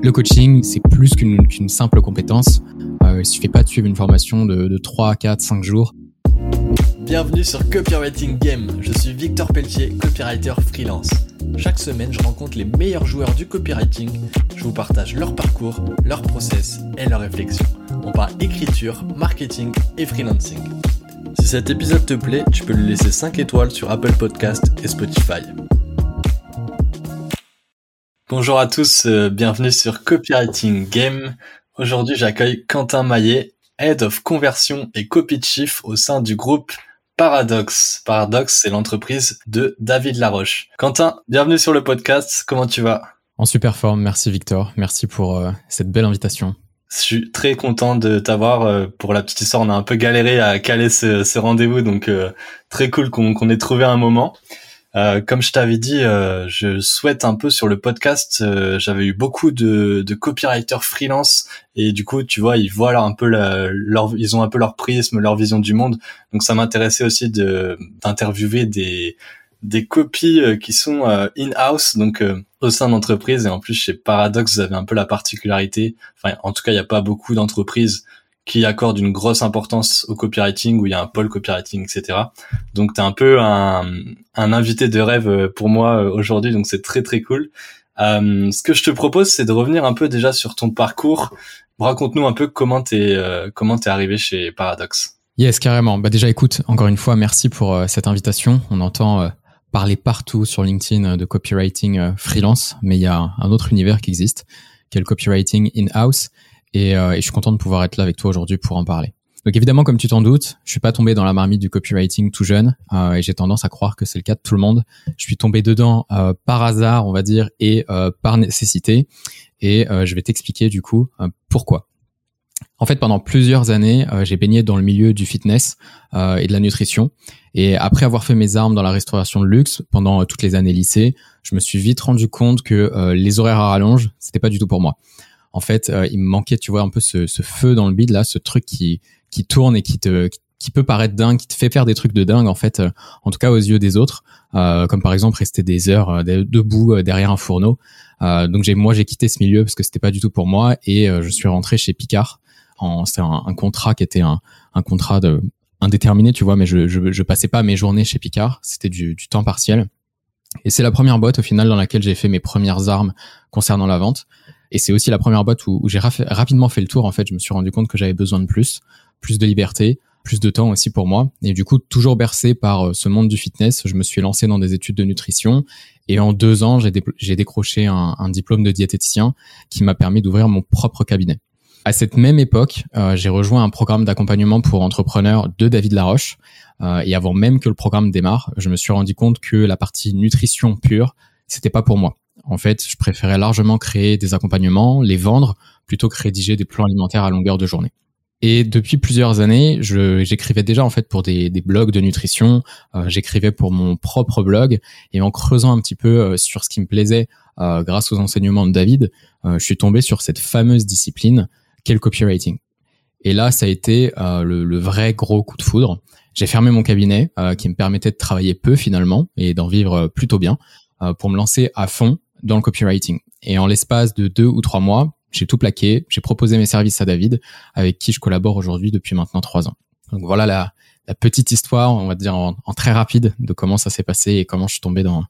Le coaching, c'est plus qu'une simple compétence. Euh, il suffit pas de suivre une formation de, de 3, 4, 5 jours. Bienvenue sur Copywriting Game. Je suis Victor Pelletier, copywriter freelance. Chaque semaine, je rencontre les meilleurs joueurs du copywriting. Je vous partage leur parcours, leur process et leurs réflexions. On parle écriture, marketing et freelancing. Si cet épisode te plaît, tu peux lui laisser 5 étoiles sur Apple Podcast et Spotify. Bonjour à tous, euh, bienvenue sur Copywriting Game. Aujourd'hui, j'accueille Quentin Maillet, Head of Conversion et Copy Chief au sein du groupe Paradox. Paradox, c'est l'entreprise de David Laroche. Quentin, bienvenue sur le podcast. Comment tu vas? En super forme, merci Victor. Merci pour euh, cette belle invitation. Je suis très content de t'avoir. Euh, pour la petite histoire, on a un peu galéré à caler ce, rendez-vous, donc très cool qu'on ait trouvé un moment. Euh, comme je t'avais dit, euh, je souhaite un peu sur le podcast. Euh, j'avais eu beaucoup de, de copywriters freelance et du coup, tu vois, ils voient un peu leur, ils ont un peu leur prisme, leur vision du monde. Donc, ça m'intéressait aussi d'interviewer des des copies qui sont in-house, donc au sein d'entreprises. Et en plus, chez Paradox, vous avez un peu la particularité. Enfin, en tout cas, il n'y a pas beaucoup d'entreprises qui accorde une grosse importance au copywriting, où il y a un pôle copywriting, etc. Donc tu es un peu un, un, invité de rêve euh, pour moi euh, aujourd'hui, donc c'est très très cool. Euh, ce que je te propose, c'est de revenir un peu déjà sur ton parcours. Raconte-nous un peu comment t'es euh, comment t'es arrivé chez Paradox. Yes, carrément. Bah déjà, écoute, encore une fois, merci pour cette invitation. On entend parler partout sur LinkedIn de copywriting freelance, mais il y a un autre univers qui existe, qui est le copywriting in-house. Euh, et, je suis content de pouvoir être là avec toi aujourd'hui pour en parler. Donc évidemment, comme tu t'en doutes, je suis pas tombé dans la marmite du copywriting tout jeune euh, et j'ai tendance à croire que c'est le cas de tout le monde. Je suis tombé dedans euh, par hasard, on va dire, et par nécessité. Et je vais t'expliquer du coup pourquoi. En fait, pendant plusieurs années, j'ai baigné dans le milieu du fitness et de la nutrition. Et après avoir fait mes armes dans la restauration de luxe pendant toutes les années lycée, je me suis vite rendu compte que les horaires à rallonge, c'était pas du tout pour moi en fait, euh, il me manquait, tu vois, un peu ce, feu dans le bide là, ce truc qui qui tourne et qui te qui peut paraître dingue, qui te fait faire des trucs de dingue en fait, euh, en tout cas aux yeux des autres, euh, comme par exemple rester des heures debout derrière un fourneau. donc j'ai moi j'ai quitté ce milieu parce que c'était pas du tout pour moi et je suis rentré chez Picard. C'était un, contrat qui était un, un contrat de indéterminé, tu vois, mais je, je, je passais pas mes journées chez Picard, c'était du, du temps partiel. Et c'est la première boîte au final dans laquelle j'ai fait mes premières armes concernant la vente. Et c'est aussi la première boîte où, j'ai rapidement fait le tour. En fait, je me suis rendu compte que j'avais besoin de plus, plus de liberté, plus de temps aussi pour moi. Et du coup, toujours bercé par euh, ce monde du fitness, je me suis lancé dans des études de nutrition. Et en deux ans, j'ai, décroché un, diplôme de diététicien qui m'a permis d'ouvrir mon propre cabinet. À cette même époque, euh, j'ai rejoint un programme d'accompagnement pour entrepreneurs de David Laroche. Euh, et avant même que le programme démarre, je me suis rendu compte que la partie nutrition pure, c'était pas pour moi. En fait, je préférais largement créer des accompagnements, les vendre, plutôt que rédiger des plans alimentaires à longueur de journée. Et depuis plusieurs années, j'écrivais déjà en fait pour des, blogs de nutrition, euh, j'écrivais pour mon propre blog, et en creusant un petit peu euh, sur ce qui me plaisait euh, grâce aux enseignements de David, je suis tombé sur cette fameuse discipline qu'est le copywriting. Et là, ça a été le, le, vrai gros coup de foudre. J'ai fermé mon cabinet qui me permettait de travailler peu finalement et d'en vivre plutôt bien pour me lancer à fond dans le copywriting. Et en l'espace de deux ou trois mois, j'ai tout plaqué, j'ai proposé mes services à David, avec qui je collabore aujourd'hui depuis maintenant trois ans. Donc voilà la, petite histoire, on va dire en, très rapide, de comment ça s'est passé et comment je suis tombé dans,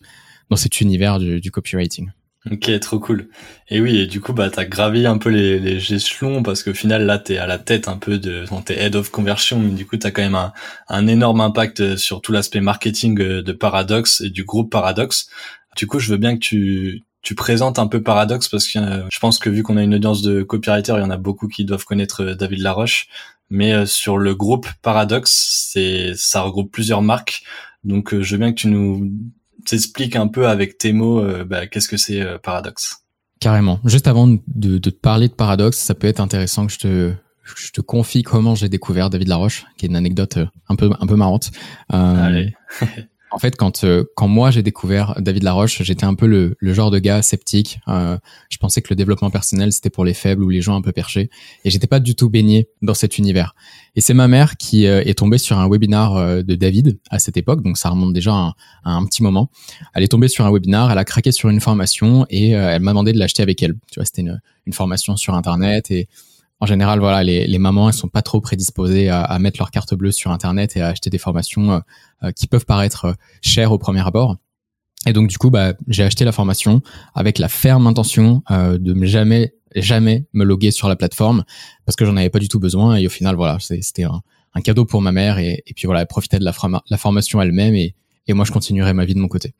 dans cet univers du, du copywriting. Ok, trop cool. Et oui, et du coup, bah, t'as gravi un peu les, les échelons parce qu'au final, là, t'es à la tête un peu de, bon, t'es head of conversion, mais du coup, t'as quand même un, un énorme impact sur tout l'aspect marketing de Paradox et du groupe Paradox. Du coup, je veux bien que tu, tu présentes un peu Paradox parce que euh, je pense que vu qu'on a une audience de copywriters, il y en a beaucoup qui doivent connaître euh, David Laroche. Mais euh, sur le groupe Paradox, c'est ça regroupe plusieurs marques. Donc je veux bien que tu nous expliques un peu avec tes mots bah, qu'est-ce que c'est Paradox? Carrément. Juste avant de, te parler de Paradox, ça peut être intéressant que je te je te confie comment j'ai découvert David Laroche, qui est une anecdote un peu un peu marrante. Allez. En fait, quand euh, quand moi j'ai découvert David Laroche, j'étais un peu le, le genre de gars sceptique. Euh, je pensais que le développement personnel c'était pour les faibles ou les gens un peu perchés, et j'étais pas du tout baigné dans cet univers. Et c'est ma mère qui euh, est tombée sur un webinar de David à cette époque, donc ça remonte déjà à un, petit moment. Elle est tombée sur un webinar, elle a craqué sur une formation et elle m'a demandé de l'acheter avec elle. Tu vois, c'était une, une formation sur internet et en général, voilà, les, les, mamans, elles sont pas trop prédisposées à, à, mettre leur carte bleue sur Internet et à acheter des formations euh, euh, qui peuvent paraître euh, chères au premier abord. Et donc, du coup, bah, j'ai acheté la formation avec la ferme intention de ne jamais, jamais me loguer sur la plateforme parce que j'en avais pas du tout besoin. Et au final, voilà, c'était un, un, cadeau pour ma mère. Et, et puis voilà, elle profitait de la, la formation elle-même et, et moi, je continuerai ma vie de mon côté.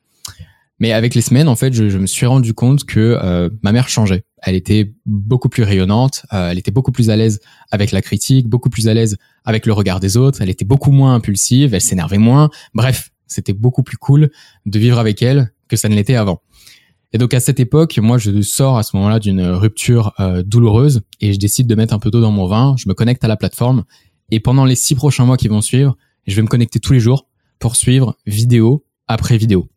Mais avec les semaines, en fait, je, je me suis rendu compte que euh, ma mère changeait. Elle était beaucoup plus rayonnante, euh, elle était beaucoup plus à l'aise avec la critique, beaucoup plus à l'aise avec le regard des autres, elle était beaucoup moins impulsive, elle s'énervait moins. Bref, c'était beaucoup plus cool de vivre avec elle que ça ne l'était avant. Et donc à cette époque, moi je sors à ce moment-là d'une rupture euh, douloureuse et je décide de mettre un peu d'eau dans mon vin, je me connecte à la plateforme et pendant les six prochains mois qui vont suivre, je vais me connecter tous les jours pour suivre vidéo après vidéo.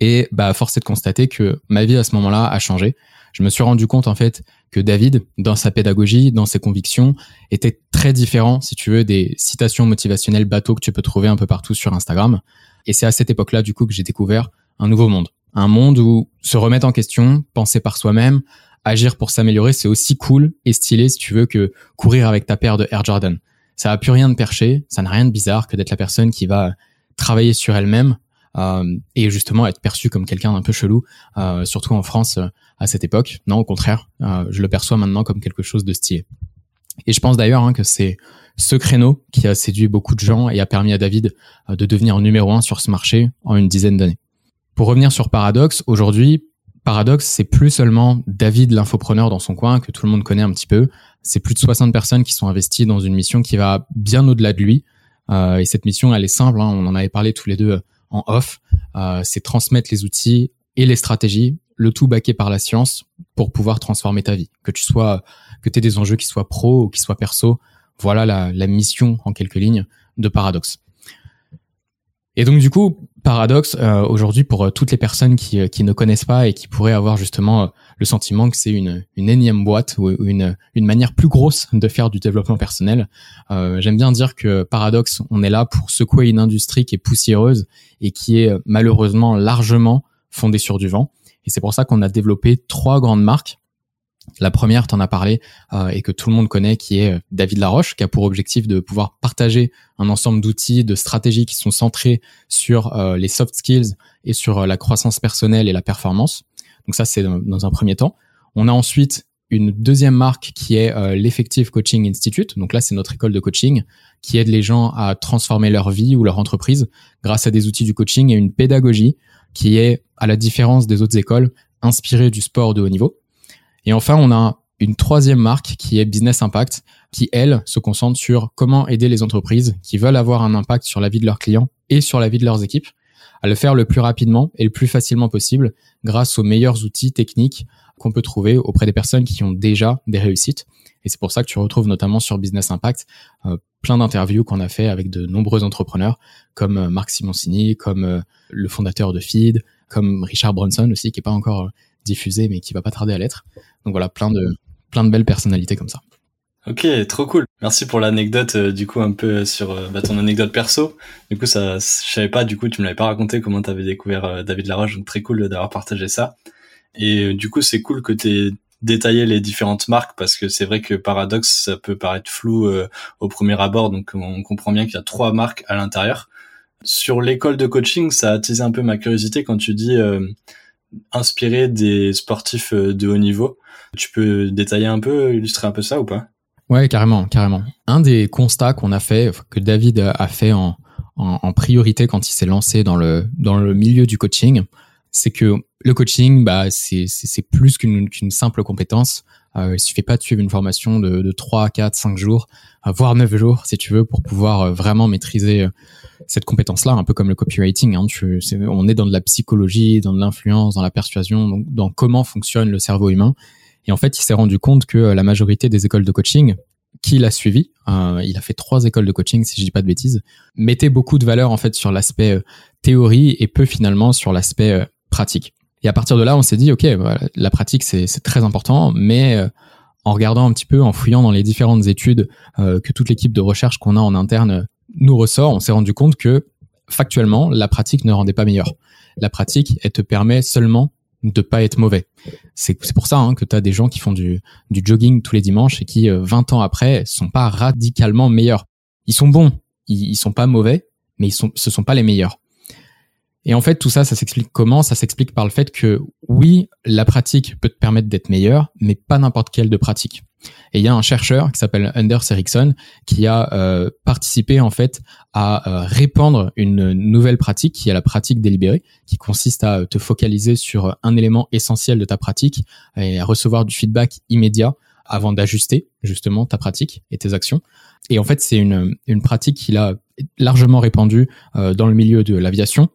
Et bah, force est de constater que ma vie à ce moment-là a changé. Je me suis rendu compte en fait que David, dans sa pédagogie, dans ses convictions, était très différent, si tu veux, des citations motivationnelles bateaux que tu peux trouver un peu partout sur Instagram. Et c'est à cette époque-là, du coup, que j'ai découvert un nouveau monde. Un monde où se remettre en question, penser par soi-même, agir pour s'améliorer, c'est aussi cool et stylé, si tu veux, que courir avec ta paire de Air Jordan. Ça a plus rien de perché, ça n'a rien de bizarre que d'être la personne qui va travailler sur elle-même, et justement être perçu comme quelqu'un d'un peu chelou, euh, surtout en France euh, à cette époque. Non, au contraire, je le perçois maintenant comme quelque chose de stylé. Et je pense d'ailleurs hein, que c'est ce créneau qui a séduit beaucoup de gens et a permis à David de devenir numéro un sur ce marché en une dizaine d'années. Pour revenir sur Paradox, aujourd'hui, Paradox, c'est plus seulement David l'infopreneur dans son coin que tout le monde connaît un petit peu. C'est plus de 60 personnes qui sont investies dans une mission qui va bien au-delà de lui. et cette mission, elle est simple. Hein, on en avait parlé tous les deux en off, euh, c'est transmettre les outils et les stratégies, le tout baqué par la science pour pouvoir transformer ta vie. Que tu sois, que tu aies des enjeux qui soient pro ou qui soient perso, voilà la, mission en quelques lignes de Paradox. Et donc du coup, Paradox, euh, aujourd'hui, pour euh, toutes les personnes qui, qui, ne connaissent pas et qui pourraient avoir justement le sentiment que c'est une, une énième boîte ou une, une manière plus grosse de faire du développement personnel. Euh, J'aime bien dire que Paradox, on est là pour secouer une industrie qui est poussiéreuse et qui est malheureusement largement fondée sur du vent. Et c'est pour ça qu'on a développé trois grandes marques. La première, tu en as parlé, euh, et que tout le monde connaît, qui est David Laroche, qui a pour objectif de pouvoir partager un ensemble d'outils, de stratégies qui sont centrés sur euh, les soft skills et sur euh, la croissance personnelle et la performance. Donc ça, c'est dans un premier temps. On a ensuite une deuxième marque qui est euh, l'Effective Coaching Institute. Donc là, c'est notre école de coaching qui aide les gens à transformer leur vie ou leur entreprise grâce à des outils du coaching et une pédagogie qui est, à la différence des autres écoles, inspirée du sport de haut niveau. Et enfin, on a une troisième marque qui est Business Impact, qui, elle, se concentre sur comment aider les entreprises qui veulent avoir un impact sur la vie de leurs clients et sur la vie de leurs équipes à le faire le plus rapidement et le plus facilement possible grâce aux meilleurs outils techniques qu'on peut trouver auprès des personnes qui ont déjà des réussites. Et c'est pour ça que tu retrouves notamment sur Business Impact euh, plein d'interviews qu'on a fait avec de nombreux entrepreneurs comme euh, Marc Simoncini, comme euh, le fondateur de Feed, comme Richard Bronson aussi, qui est pas encore diffusé mais qui va pas tarder à l'être. Donc voilà, plein de plein de belles personnalités comme ça. Ok, trop cool. Merci pour l'anecdote, euh, du coup, un peu sur euh, bah, ton anecdote perso. Du coup, ça, je savais pas, du coup, tu me l'avais pas raconté comment tu avais découvert euh, David Laroche, donc très cool d'avoir partagé ça. Et du coup, c'est cool que tu détaillé les différentes marques parce que c'est vrai que Paradox, ça peut paraître flou au premier abord, donc on comprend bien qu'il y a trois marques à l'intérieur. Sur l'école de coaching, ça a attisé un peu ma curiosité quand tu dis inspirer des sportifs de haut niveau. Tu peux détailler un peu, illustrer un peu ça ou pas? Ouais, carrément, carrément. Un des constats qu'on a fait, que David a fait en, en, priorité quand il s'est lancé dans le, dans le milieu du coaching, c'est que le coaching, bah, c'est, plus qu'une simple compétence. Euh, il suffit pas de suivre une formation de, de 3, 4, 5 jours, euh, voire 9 jours, si tu veux, pour pouvoir euh, vraiment maîtriser euh, cette compétence-là, un peu comme le copywriting. Hein, tu, on est dans de la psychologie, dans de l'influence, dans la persuasion, donc dans comment fonctionne le cerveau humain. Et en fait, il s'est rendu compte que la majorité des écoles de coaching qu'il a suivi, il a fait trois écoles de coaching si je dis pas de bêtises, mettaient beaucoup de valeur en fait sur l'aspect théorie et peu finalement sur l'aspect pratique. Et à partir de là, on s'est dit, ok, la pratique c'est très important, mais en regardant un petit peu, en fouillant dans les différentes études que toute l'équipe de recherche qu'on a en interne nous ressort, on s'est rendu compte que factuellement, la pratique ne rendait pas meilleur. La pratique, elle te permet seulement de pas être mauvais. C'est pour ça hein, que tu des gens qui font du, du jogging tous les dimanches et qui, 20 euh, ans après, sont pas radicalement meilleurs. Ils sont bons, ils, ils sont pas mauvais, mais ils sont, ce sont pas les meilleurs. Et en fait, tout ça, ça s'explique comment? Ça s'explique par le fait que oui, la pratique peut te permettre d'être meilleur, mais pas n'importe quelle de pratique. Et il y a un chercheur qui s'appelle Anders Ericsson qui a euh, participé en fait à euh, répandre une nouvelle pratique qui est la pratique délibérée, qui consiste à te focaliser sur un élément essentiel de ta pratique et à recevoir du feedback immédiat avant d'ajuster justement ta pratique et tes actions. Et en fait, c'est une, une pratique qu'il a largement répandue euh, dans le milieu de l'aviation,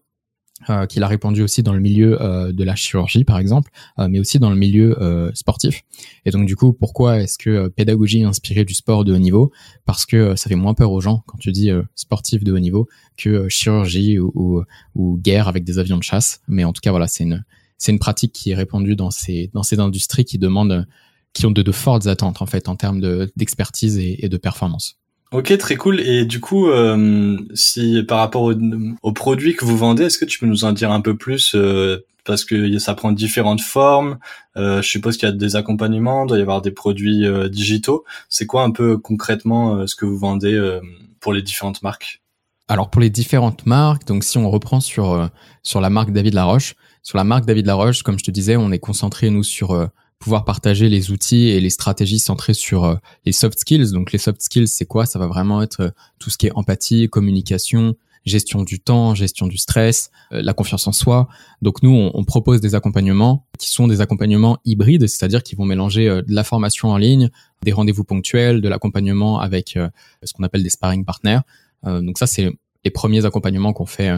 euh, qu'il a répandu aussi dans le milieu euh, de la chirurgie par exemple, euh, mais aussi dans le milieu sportif. Et donc du coup, pourquoi est-ce que pédagogie inspirée du sport de haut niveau? Parce que ça fait moins peur aux gens quand tu dis sportif de haut niveau que chirurgie ou, ou, guerre avec des avions de chasse. Mais en tout cas, voilà, c'est une c'est une pratique qui est répandue dans ces dans ces industries qui demandent qui ont de, de fortes attentes en fait en termes d'expertise et, et de performance. Ok, très cool. Et du coup, euh, si par rapport aux produits que vous vendez, est-ce que tu peux nous en dire un peu plus euh, Parce que ça prend différentes formes. Euh, je suppose qu'il y a des accompagnements, il doit y avoir des produits digitaux. C'est quoi un peu concrètement ce que vous vendez pour les différentes marques? Alors pour les différentes marques, donc si on reprend sur sur la marque David Laroche, sur la marque David Laroche, comme je te disais, on est concentré nous sur pouvoir partager les outils et les stratégies centrées sur euh, les soft skills. Donc les soft skills, c'est quoi? Ça va vraiment être euh, tout ce qui est empathie, communication, gestion du temps, gestion du stress, euh, la confiance en soi. Donc nous, on, on, propose des accompagnements qui sont des accompagnements hybrides, c'est-à-dire qui vont mélanger de la formation en ligne, des rendez-vous ponctuels, de l'accompagnement avec ce qu'on appelle des sparring partners. donc ça, c'est les premiers accompagnements qu'on fait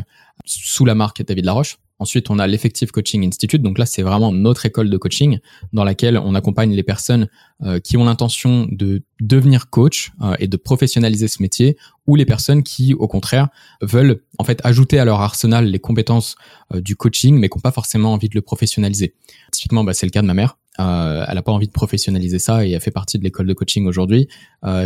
sous la marque David Laroche. Ensuite, on a l'Effective Coaching Institute. Donc là, c'est vraiment notre école de coaching dans laquelle on accompagne les personnes euh, qui ont l'intention de devenir coach euh, et de professionnaliser ce métier ou les personnes qui, au contraire, veulent en fait ajouter à leur arsenal les compétences euh, du coaching mais qui n'ont pas forcément envie de le professionnaliser. Typiquement, bah, c'est le cas de ma mère. elle n'a pas envie de professionnaliser ça et elle fait partie de l'école de coaching aujourd'hui.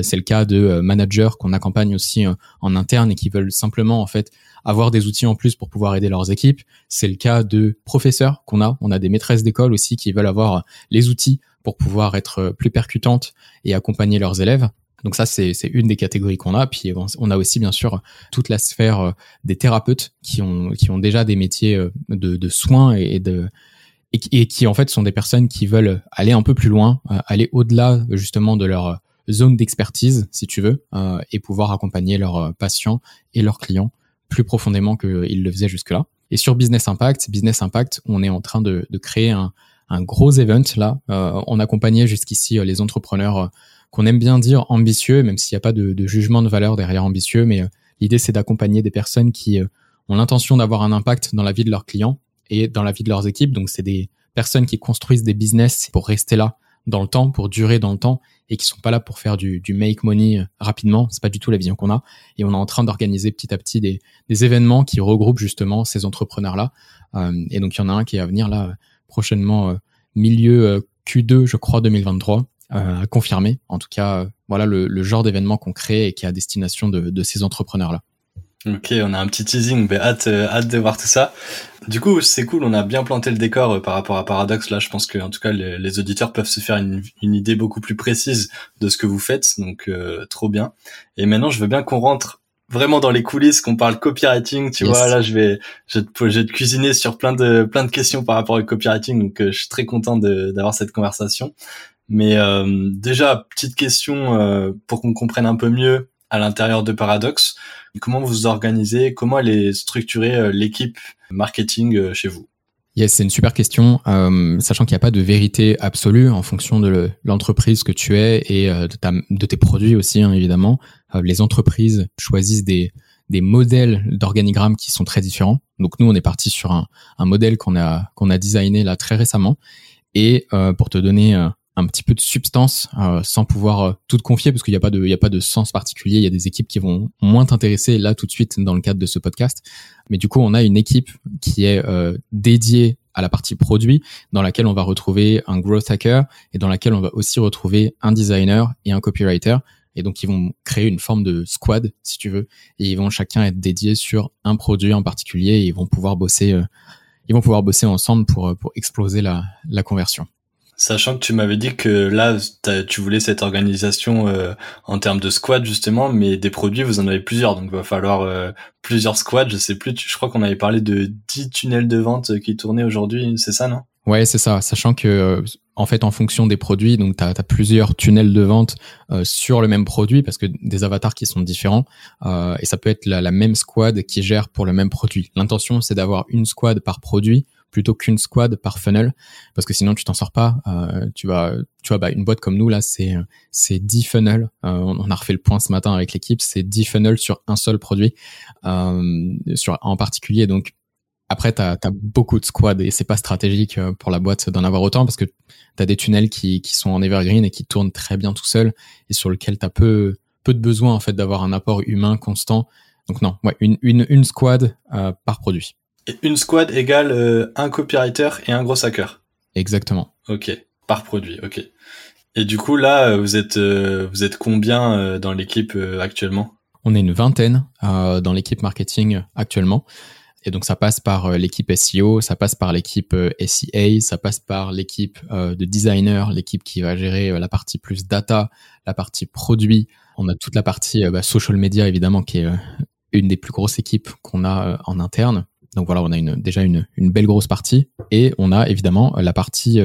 c'est le cas de managers qu'on accompagne aussi en interne et qui veulent simplement en fait avoir des outils en plus pour pouvoir aider leurs équipes. C'est le cas de professeurs qu'on a. On a des maîtresses d'école aussi qui veulent avoir les outils pour pouvoir être plus percutantes et accompagner leurs élèves. Donc ça, c'est une des catégories qu'on a. Puis on a aussi bien sûr toute la sphère euh, des thérapeutes qui ont, qui ont déjà des métiers euh, de, de soins et de et qui, en fait sont des personnes qui veulent aller un peu plus loin, euh, aller au-delà justement de leur zone d'expertise, si tu veux, et pouvoir accompagner leurs patients et leurs clients plus profondément qu'il le faisait jusque-là. Et sur Business Impact, Business Impact, on est en train de, de créer un, un, gros event là. Euh, on accompagnait jusqu'ici euh, les entrepreneurs euh, qu'on aime bien dire ambitieux, même s'il n'y a pas de, de, jugement de valeur derrière ambitieux, mais euh, l'idée c'est d'accompagner des personnes qui ont l'intention d'avoir un impact dans la vie de leurs clients et dans la vie de leurs équipes. Donc c'est des personnes qui construisent des business pour rester là dans le temps, pour durer dans le temps, et qui sont pas là pour faire du, du make money euh, rapidement. C'est pas du tout la vision qu'on a. Et on est en train d'organiser petit à petit des, des, événements qui regroupent justement ces entrepreneurs-là. Euh, et donc il y en a un qui est à venir là prochainement, euh, milieu euh, Q2, je crois, 2023, à confirmer. En tout cas, voilà le, le genre d'événement qu'on crée et qui est à destination de, de ces entrepreneurs-là. Ok, on a un petit teasing, mais hâte, euh, hâte de voir tout ça. Du coup, c'est cool, on a bien planté le décor euh, par rapport à Paradox. Là, je pense que, en tout cas, les, auditeurs peuvent se faire une, une, idée beaucoup plus précise de ce que vous faites, donc euh, trop bien. Et maintenant, je veux bien qu'on rentre vraiment dans les coulisses, qu'on parle copywriting. Tu vois, là, je vais, je, je vais te cuisiner sur plein de, plein de questions par rapport au copywriting, donc je suis très content d'avoir cette conversation. Mais déjà, petite question pour qu'on comprenne un peu mieux à l'intérieur de Paradox. Comment vous organisez Comment elle est structurée euh, l'équipe marketing euh, chez vous? Yes, c'est une super question, euh, sachant qu'il n'y a pas de vérité absolue en fonction de l'entreprise que tu es et de, tes produits aussi, hein, évidemment. les entreprises choisissent des, modèles d'organigramme qui sont très différents. Donc nous, on est parti sur un, modèle qu'on a qu'on a designé là très récemment. Et pour te donner un petit peu de substance sans pouvoir tout te confier parce qu'il n'y a pas de il y a pas de sens particulier il y a des équipes qui vont moins t'intéresser là tout de suite dans le cadre de ce podcast mais du coup on a une équipe qui est dédiée à la partie produit dans laquelle on va retrouver un growth hacker et dans laquelle on va aussi retrouver un designer et un copywriter et donc, ils vont créer une forme de squad, si tu veux, et ils vont chacun être dédiés sur un produit en particulier. Et ils vont pouvoir bosser, euh, ils vont pouvoir bosser ensemble pour euh, pour exploser la la conversion. Sachant que tu m'avais dit que là, tu voulais cette organisation euh, en termes de squad justement, mais des produits, vous en avez plusieurs, donc il va falloir plusieurs squads. Je sais plus, je crois qu'on avait parlé de 10 tunnels de vente qui tournaient aujourd'hui, c'est ça, non? Ouais, c'est ça. Sachant que en fait, en fonction des produits, donc tu as, plusieurs tunnels de vente euh, sur le même produit parce que des avatars qui sont différents euh, et ça peut être la, même squad qui gère pour le même produit. L'intention, c'est d'avoir une squad par produit plutôt qu'une squad par funnel parce que sinon tu t'en sors pas. Euh, tu vas, tu vois, bah, une boîte comme nous là, c'est c'est 10 funnels. on a refait le point ce matin avec l'équipe, c'est 10 funnels sur un seul produit sur en particulier. Donc après, tu as, beaucoup de squads et c'est pas stratégique euh, pour la boîte d'en avoir autant parce que tu as des tunnels qui, qui sont en evergreen et qui tournent très bien tout seuls et sur lesquels tu as peu, peu de besoin en fait d'avoir un apport humain constant. Donc non, ouais, une, une, une squad euh, par produit. Une squad égale euh, un copywriter et un gros hacker. Exactement. Ok, par produit, ok. Et du coup là, vous êtes, vous êtes combien dans l'équipe actuellement? On est une vingtaine dans l'équipe marketing actuellement. Et donc ça passe par euh, l'équipe SEO, ça passe par l'équipe euh, SEA, ça passe par l'équipe euh, de designer, l'équipe qui va gérer la partie plus data, la partie produit. On a toute la partie bah, social media évidemment qui est une des plus grosses équipes qu'on a en interne. Donc voilà, on a déjà une, belle grosse partie et on a évidemment la partie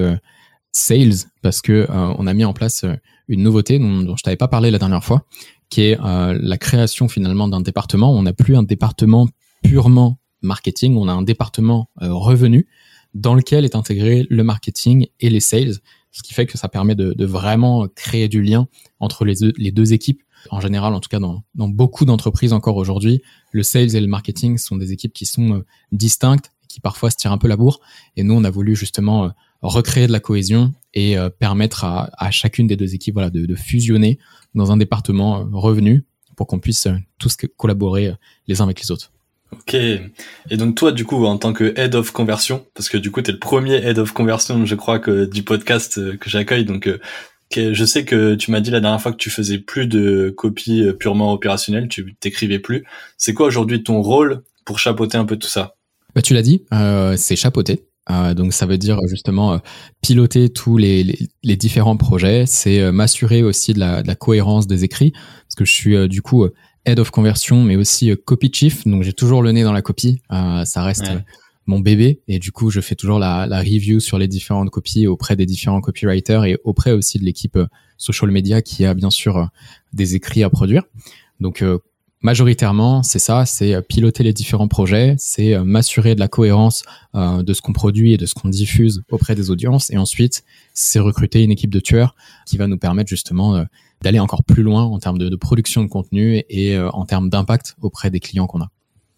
sales parce que on a mis en place une nouveauté dont, dont je t'avais pas parlé la dernière fois, qui est la création finalement d'un département. On n'a plus un département purement marketing, on a un département euh, revenu dans lequel est intégré le marketing et les sales, ce qui fait que ça permet de, vraiment créer du lien entre les, deux équipes. En général, en tout cas dans, beaucoup d'entreprises encore aujourd'hui, le sales et le marketing sont des équipes qui sont euh, distinctes, qui parfois se tirent un peu la bourre. Et nous, on a voulu justement euh, recréer de la cohésion et permettre à, chacune des deux équipes de fusionner dans un département revenu pour qu'on puisse tous collaborer les uns avec les autres. Ok. Et donc toi, du coup, en tant que head of conversion, parce que du coup, tu es le premier head of conversion, je crois, que du podcast euh, que j'accueille. Donc, euh, je sais que tu m'as dit la dernière fois que tu faisais plus de copies euh, purement opérationnelles, tu t'écrivais plus. C'est quoi aujourd'hui ton rôle pour chapeauter un peu tout ça? Bah, Tu l'as dit, c'est chapeauter. Donc ça veut dire justement piloter tous les, différents projets, c'est m'assurer aussi de la, cohérence des écrits, parce que je suis du coup head of conversion, mais aussi euh, copy chief. Donc j'ai toujours le nez dans la copie. Euh, ça reste euh, mon bébé et du coup je fais toujours la, la, review sur les différentes copies auprès des différents copywriters et auprès aussi de l'équipe social media qui a bien sûr des écrits à produire. Donc majoritairement c'est ça, c'est piloter les différents projets, c'est m'assurer de la cohérence de ce qu'on produit et de ce qu'on diffuse auprès des audiences et ensuite c'est recruter une équipe de tueurs qui va nous permettre justement d'aller encore plus loin en termes de, production de contenu et euh, en termes d'impact auprès des clients qu'on a.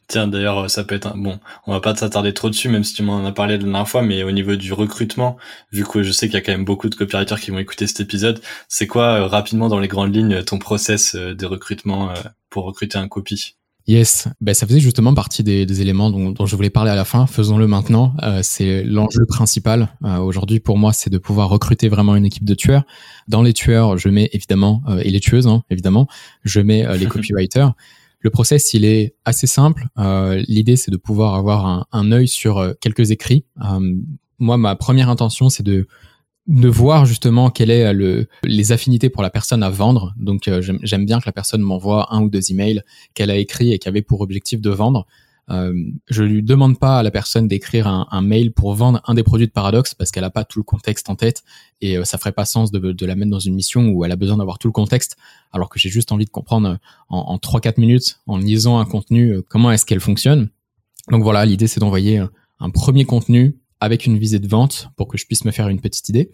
Tiens, d'ailleurs, ça peut être un... bon. On va pas s'attarder trop dessus, même si tu m'en as parlé la dernière fois, mais au niveau du recrutement, vu que je sais qu'il y a quand même beaucoup de copywriters qui vont écouter cet épisode, c'est quoi euh, rapidement dans les grandes lignes ton process euh, de recrutement pour recruter un copy? Yes, ben, ça faisait justement partie des, des éléments dont, dont, je voulais parler à la fin. Faisons-le maintenant. Euh, c'est l'enjeu principal euh, aujourd'hui pour moi, c'est de pouvoir recruter vraiment une équipe de tueurs. Dans les tueurs, je mets évidemment euh, et les tueuses, hein, évidemment, je mets les copywriters. Le process, il est assez simple. L'idée, c'est de pouvoir avoir un, un œil sur quelques écrits. moi, ma première intention, c'est de de voir justement quelle est le, les affinités pour la personne à vendre. Donc euh, j'aime bien que la personne m'envoie un ou deux emails qu'elle a écrit et qui avait pour objectif de vendre. Euh, je lui demande pas à la personne d'écrire un, un, mail pour vendre un des produits de Paradox parce qu'elle a pas tout le contexte en tête et euh, ça ferait pas sens de, de, la mettre dans une mission où elle a besoin d'avoir tout le contexte alors que j'ai juste envie de comprendre euh, en, en 3-4 minutes en lisant un contenu euh, comment est-ce qu'elle fonctionne. Donc voilà, l'idée c'est d'envoyer un premier contenu avec une visée de vente pour que je puisse me faire une petite idée.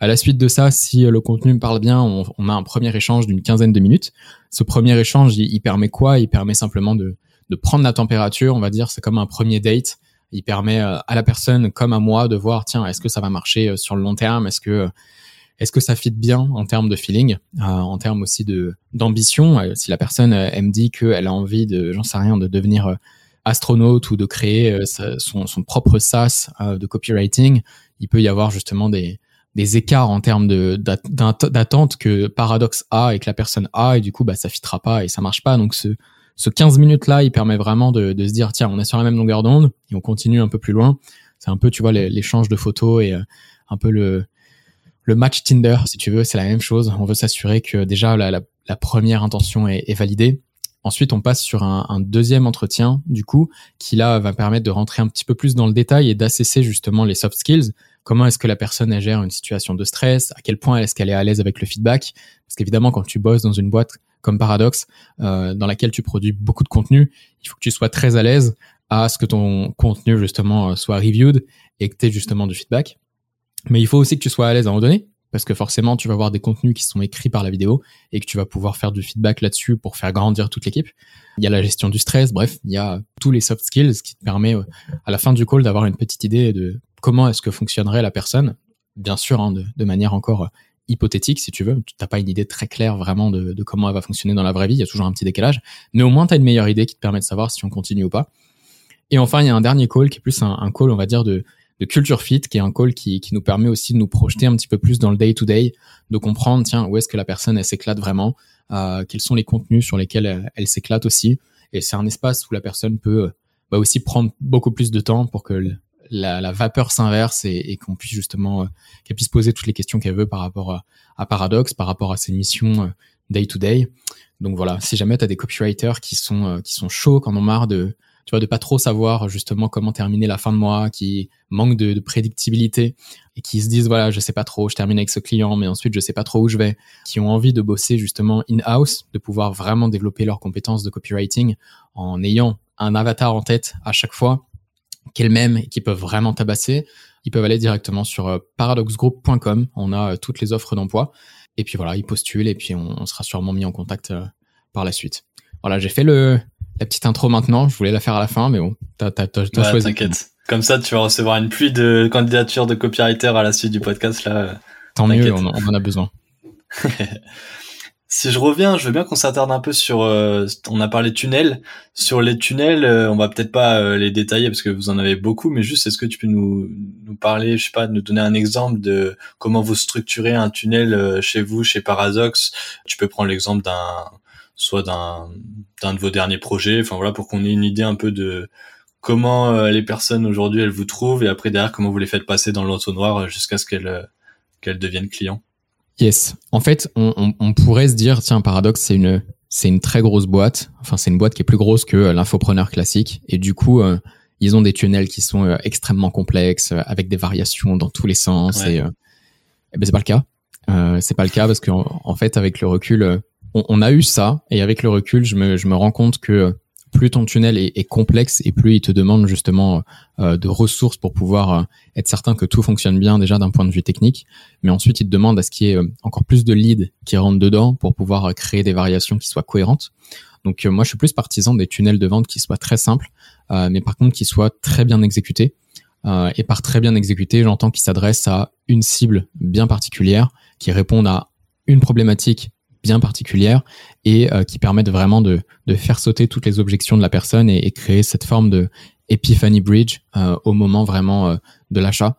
À la suite de ça, si le contenu me parle bien, on, a un premier échange d'une quinzaine de minutes. Ce premier échange, il, permet quoi? Il permet simplement de, prendre la température, on va dire, c'est comme un premier date. Il permet euh, à la personne comme à moi de voir, tiens, est-ce que ça va marcher euh, sur le long terme? Est-ce que est-ce que ça fit bien en termes de feeling, en termes aussi d'ambition? si la personne elle me dit qu'elle a envie de, j'en sais rien, de devenir astronaute ou de créer son, son propre SaaS de copywriting, il peut y avoir justement des écarts en termes d'attente que Paradox a et que la personne a et du coup bah ça fitera pas et ça marche pas. Donc ce ce 15 minutes là il permet vraiment de, se dire tiens on est sur la même longueur d'onde et on continue un peu plus loin. C'est un peu tu vois l'échange de photos et euh, un peu le match Tinder si tu veux c'est la même chose. On veut s'assurer que déjà la, première intention est, validée Ensuite, on passe sur un, un, deuxième entretien, du coup, qui là va permettre de rentrer un petit peu plus dans le détail et d'assesser justement les soft skills, comment est-ce que la personne gère une situation de stress, à quel point est-ce qu'elle est à l'aise avec le feedback? Parce qu'évidemment, quand tu bosses dans une boîte comme Paradox, euh, dans laquelle tu produis beaucoup de contenu, il faut que tu sois très à l'aise à ce que ton contenu justement euh, soit reviewed et que tu aies justement du feedback. Mais il faut aussi que tu sois à l'aise à en donner, parce que forcément, tu vas avoir des contenus qui sont écrits par la vidéo et que tu vas pouvoir faire du feedback là-dessus pour faire grandir toute l'équipe. Il y a la gestion du stress, bref, il y a tous les soft skills qui te permet euh, à la fin du call d'avoir une petite idée de comment est-ce que fonctionnerait la personne. Bien sûr, hein, de, manière encore euh, hypothétique, si tu veux. Tu n'as pas une idée très claire vraiment de, comment elle va fonctionner dans la vraie vie. Il y a toujours un petit décalage. Mais au moins, tu as une meilleure idée qui te permet de savoir si on continue ou pas. Et enfin, il y a un dernier call qui est plus un, un call, on va dire, de, de culture fit, qui est un call qui, qui nous permet aussi de nous projeter un petit peu plus dans le day-to-day, de comprendre, tiens, où est-ce que la personne, elle s'éclate vraiment, euh, quels sont les contenus sur lesquels elle, s'éclate aussi. Et c'est un espace où la personne peut euh, bah aussi prendre beaucoup plus de temps pour que la, la vapeur s'inverse et, et qu'on puisse justement, euh, qu'elle puisse poser toutes les questions qu'elle veut par rapport à, à, Paradox, par rapport à ses missions euh, day-to-day. Donc voilà, si jamais tu as des copywriters qui sont, qui sont chauds, qui en ont marre de tu vois, de pas trop savoir justement comment terminer la fin de mois, qui manque de, prédictibilité et qui se disent voilà, je sais pas trop, je termine avec ce client, mais ensuite je sais pas trop où je vais, qui ont envie de bosser justement in-house, de pouvoir vraiment développer leurs compétences de copywriting en ayant un avatar en tête à chaque fois qu'elles m'aiment et qui peuvent vraiment tabasser, ils peuvent aller directement sur euh, paradoxgroup.com. On a euh, toutes les offres d'emploi. Et puis voilà, ils postulent et puis on, on sera sûrement mis en contact euh, par la suite. Voilà, j'ai fait le, la petite intro maintenant. Je voulais la faire à la fin, mais bon, t'as, t'as, t'as, choisi. T'inquiète. Comme ça, tu vas recevoir une pluie de candidatures de copywriter à la suite du podcast là. Tant mieux, on, en a besoin. si je reviens, je veux bien qu'on s'attarde un peu sur. Euh, on a parlé tunnels. Sur les tunnels, euh, on va peut-être pas euh, les détailler parce que vous en avez beaucoup, mais juste, est-ce que tu peux nous nous parler, je sais pas, nous donner un exemple de comment vous structurez un tunnel chez vous, chez Paradox? Tu peux prendre l'exemple d'un soit d'un d'un de vos derniers projets. Enfin voilà, pour qu'on ait une idée un peu de comment euh, les personnes aujourd'hui elles vous trouvent et après derrière comment vous les faites passer dans l'entonnoir euh, jusqu'à ce qu'elles euh, qu'elles deviennent clients. Yes. En fait, on, on, on pourrait se dire, tiens, Paradox, c'est une c'est une très grosse boîte. Enfin, c'est une boîte qui est plus grosse que l'infopreneur classique. Et du coup, ils ont des tunnels qui sont extrêmement complexes, avec des variations dans tous les sens. Et, eh ben, c'est pas le cas. C'est pas le cas parce qu'en en fait, avec le recul, on, a eu ça, et avec le recul, je me, je me rends compte que plus ton tunnel est, est complexe et plus il te demande justement euh, de ressources pour pouvoir euh, être certain que tout fonctionne bien déjà d'un point de vue technique, mais ensuite il te demande à ce qu'il y ait euh, encore plus de leads qui rentrent dedans pour pouvoir créer des variations qui soient cohérentes. Donc moi je suis plus partisan des tunnels de vente qui soient très simples, mais par contre qui soient très bien exécutés. et par très bien exécutés, j'entends qu'ils s'adressent à une cible bien particulière, qui répondent à une problématique bien particulière et euh, qui permettent vraiment de, de, faire sauter toutes les objections de la personne et, et créer cette forme de epiphany bridge euh, au moment vraiment euh, de l'achat.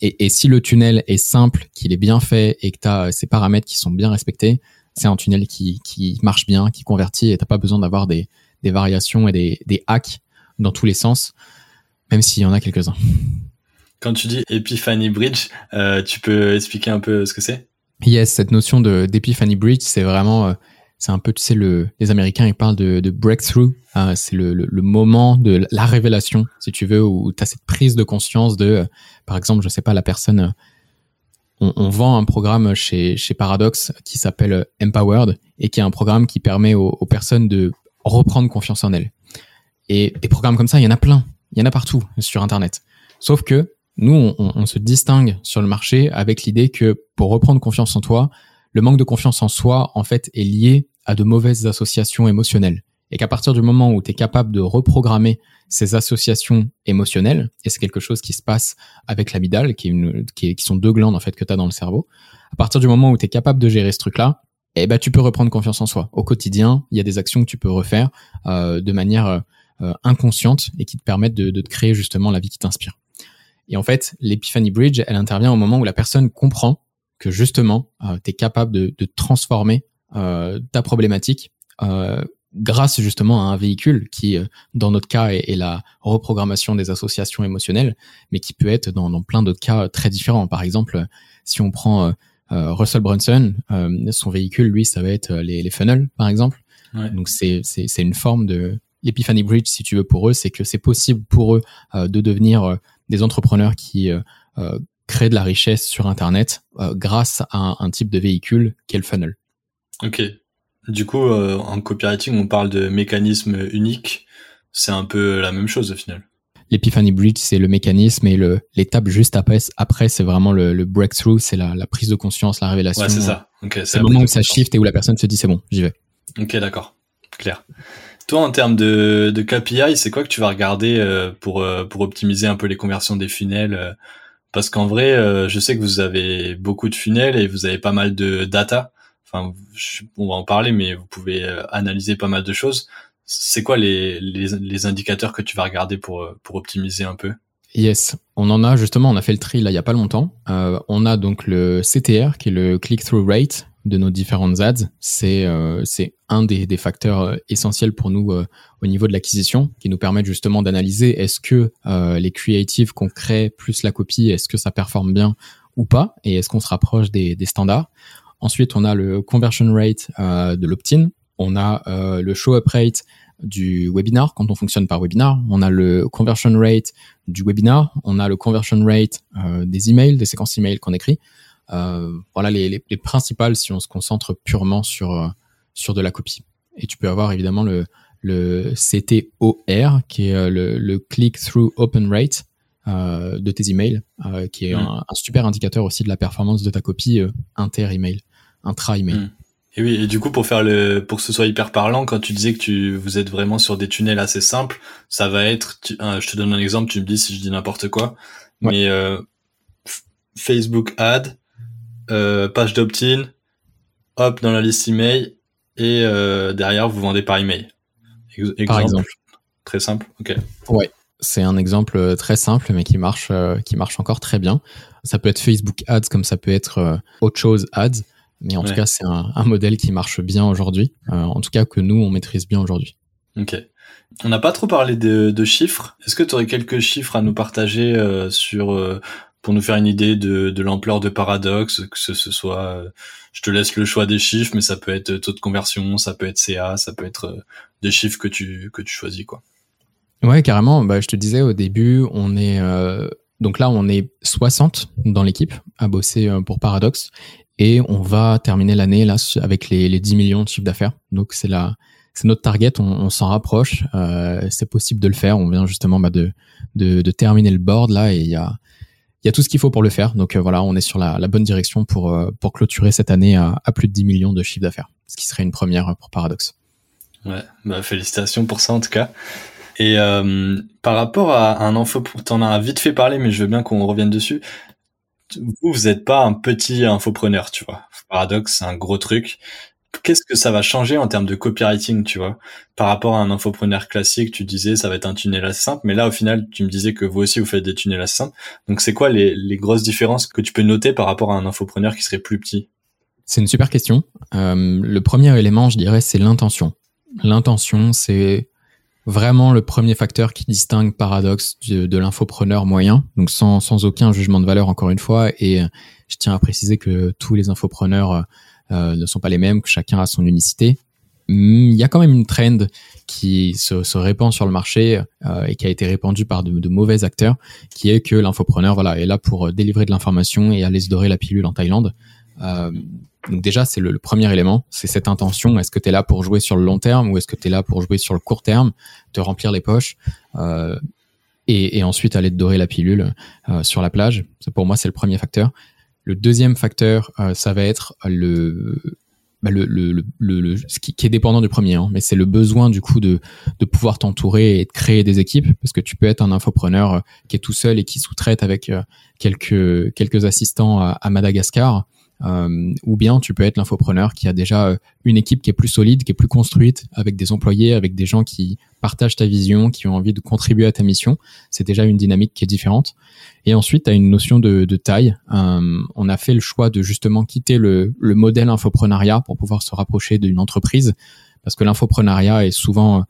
Et, et, si le tunnel est simple, qu'il est bien fait et que tu as ces paramètres qui sont bien respectés, c'est un tunnel qui, qui marche bien, qui convertit et t'as pas besoin d'avoir des, des variations et des, des hacks dans tous les sens, même s'il y en a quelques-uns. Quand tu dis Epiphany Bridge, euh, tu peux expliquer un peu ce que c'est? Yes, cette notion de d'Epiphany Bridge, c'est vraiment, euh, c'est un peu, tu sais, le, les Américains, ils parlent de, breakthrough. Hein, c'est le, le, moment de la révélation, si tu veux, où tu as cette prise de conscience de, euh, par exemple, je sais pas, la personne, euh, on, vend un programme chez, chez Paradox qui s'appelle Empowered et qui est un programme qui permet aux, personnes de reprendre confiance en elles. Et des programmes comme ça, il y en a plein. Il y en a partout sur Internet. Sauf que nous, on, se distingue sur le marché avec l'idée que pour reprendre confiance en toi, le manque de confiance en soi, en fait, est lié à de mauvaises associations émotionnelles. et qu'à partir du moment où tu es capable de reprogrammer ces associations émotionnelles, et c'est quelque chose qui se passe avec l'amygdale, qui, sont deux glandes en fait que tu as dans le cerveau, à partir du moment où tu es capable de gérer ce truc-là, eh ben, tu peux reprendre confiance en soi. Au quotidien, il y a des actions que tu peux refaire euh, de manière euh, inconsciente et qui te permettent de, de te créer justement la vie qui t'inspire. Et en fait, l'Epiphany Bridge, elle intervient au moment où la personne comprend que justement, euh, tu es capable de, de transformer euh, ta problématique euh, grâce justement à un véhicule qui, euh, dans notre cas, est, la reprogrammation des associations émotionnelles, mais qui peut être dans, dans plein d'autres cas très différents. Par exemple, si on prend Russell Brunson, son véhicule, lui, ça va être les, les funnels, par exemple. Ouais. Donc c'est une forme de l'Epiphany Bridge, si tu veux, pour eux, c'est que c'est possible pour eux de devenir des entrepreneurs qui créent de la richesse sur Internet grâce à un, type de véhicule qu'est le funnel. Ok. Du coup, euh, en copywriting, on parle de mécanisme unique. C'est un peu la même chose au final. L'Epiphany Bridge, c'est le mécanisme et l'étape juste après, après c'est vraiment le, le breakthrough, c'est la, la, prise de conscience, la révélation. Ouais, c'est ça. c'est le moment où ça shift et où la personne se dit c'est bon, j'y vais. Ok, d'accord. Clair. Toi, en termes de, de KPI, c'est quoi que tu vas regarder euh, pour, euh, pour optimiser un peu les conversions des funnels Parce qu'en vrai, je sais que vous avez beaucoup de funnels et vous avez pas mal de data on va en parler, mais vous pouvez euh, analyser pas mal de choses. C'est quoi les, les, indicateurs que tu vas regarder pour, euh, pour optimiser un peu? Yes, on en a justement, on a fait le tri là il y a pas longtemps. Euh, on a donc le CTR qui est le click-through rate de nos différentes ads. C'est c'est un des, des, facteurs essentiels pour nous au niveau de l'acquisition, qui nous permettent justement d'analyser est-ce que les creatives qu'on crée plus la copie, est-ce que ça performe bien ou pas, et est-ce qu'on se rapproche des, des standards. Ensuite, on a le conversion rate euh, de l'opt-in. On a euh, le show-up rate du webinar quand on fonctionne par webinar. On a le conversion rate du webinar. On a le conversion rate euh, des emails, des séquences emails qu'on écrit. Voilà les, les, les, principales si on se concentre purement sur sur de la copie. Et tu peux avoir évidemment le le CTOR qui est le, le click-through open rate euh, de tes emails, euh, qui est mm. un, un, super indicateur aussi de la performance de ta copie inter-email un try email. Hmm. Et oui, et du coup, pour faire le, pour que ce soit hyper parlant, quand tu disais que tu, vous êtes vraiment sur des tunnels assez simples, ça va être, je te donne un exemple, tu me dis si je dis n'importe quoi, mais euh, Facebook ad, euh, page d'opt-in, hop dans la liste email, et euh, derrière vous vendez par email. exemple, par exemple. Très simple, ok. Ouais, c'est un exemple euh, très simple, mais qui marche, euh, qui marche encore très bien. Ça peut être Facebook ads comme ça peut être autre chose ads. Mais en tout cas, c'est un, un, modèle qui marche bien aujourd'hui. En tout cas, que nous, on maîtrise bien aujourd'hui. Ok. On n'a pas trop parlé de, de chiffres. Est-ce que tu aurais quelques chiffres à nous partager euh, sur euh, pour nous faire une idée de, de l'ampleur de Paradoxe, que ce, soit, euh, je te laisse le choix des chiffres, mais ça peut être taux de conversion, ça peut être CA, ça peut être euh, des chiffres que tu que tu choisis quoi. Ouais, carrément. Bah, je te disais au début, on est donc là, on est 60 dans l'équipe à bosser pour Paradox et on va terminer l'année là avec les, les 10 millions de chiffre d'affaires. Donc c'est la c'est notre target, on, on s'en rapproche. Euh, c'est possible de le faire. On vient justement bah, de, de, de terminer le board là et il y a il y a tout ce qu'il faut pour le faire. Donc euh, voilà, on est sur la, bonne direction pour euh, pour clôturer cette année à, plus de 10 millions de chiffre d'affaires, ce qui serait une première pour Paradox. Ouais, bah félicitations pour ça en tout cas. Et euh, par rapport à un info, t'en as vite fait parler, mais je veux bien qu'on revienne dessus vous, vous n'êtes pas un petit infopreneur, tu vois. Paradoxe, c'est un gros truc. Qu'est-ce que ça va changer en termes de copywriting, tu vois? Par rapport à un infopreneur classique, tu disais ça va être un tunnel assez simple, mais là au final, tu me disais que vous aussi vous faites des tunnels assez simples. Donc c'est quoi les, grosses différences que tu peux noter par rapport à un infopreneur qui serait plus petit? C'est une super question. Euh, le premier élément, je dirais, c'est l'intention. L'intention, c'est vraiment le premier facteur qui distingue Paradox de, l'infopreneur moyen, donc sans, sans aucun jugement de valeur encore une fois. Et euh, je tiens à préciser que tous les infopreneurs euh, ne sont pas les mêmes, que chacun a son unicité. Hmm, il y a quand même une trend qui se, répand sur le marché euh, et qui a été répandue par de, mauvais acteurs, qui est que l'infopreneur voilà, est là pour délivrer de l'information et aller se dorer la pilule en Thaïlande. Euh, donc déjà, c'est le, premier élément, c'est cette intention. Est-ce que tu es là pour jouer sur le long terme ou est-ce que tu es là pour jouer sur le court terme, te remplir les poches euh, et, ensuite aller te dorer la pilule euh, sur la plage? Pour moi, c'est le premier facteur. Le deuxième facteur, euh, ça va être le bah, le, le, le, ce qui, est dépendant du premier, hein, mais c'est le besoin du coup de, de pouvoir t'entourer et de créer des équipes, parce que tu peux être un infopreneur qui est tout seul et qui sous-traite avec quelques quelques assistants à Madagascar, euh, ou bien tu peux être l'infopreneur qui a déjà euh, une équipe qui est plus solide, qui est plus construite, avec des employés, avec des gens qui partagent ta vision, qui ont envie de contribuer à ta mission. C'est déjà une dynamique qui est différente. Et ensuite, tu as une notion de, de taille. Euh, on a fait le choix de justement quitter le, le modèle infoprenariat pour pouvoir se rapprocher d'une entreprise, parce que l'infoprenariat est souvent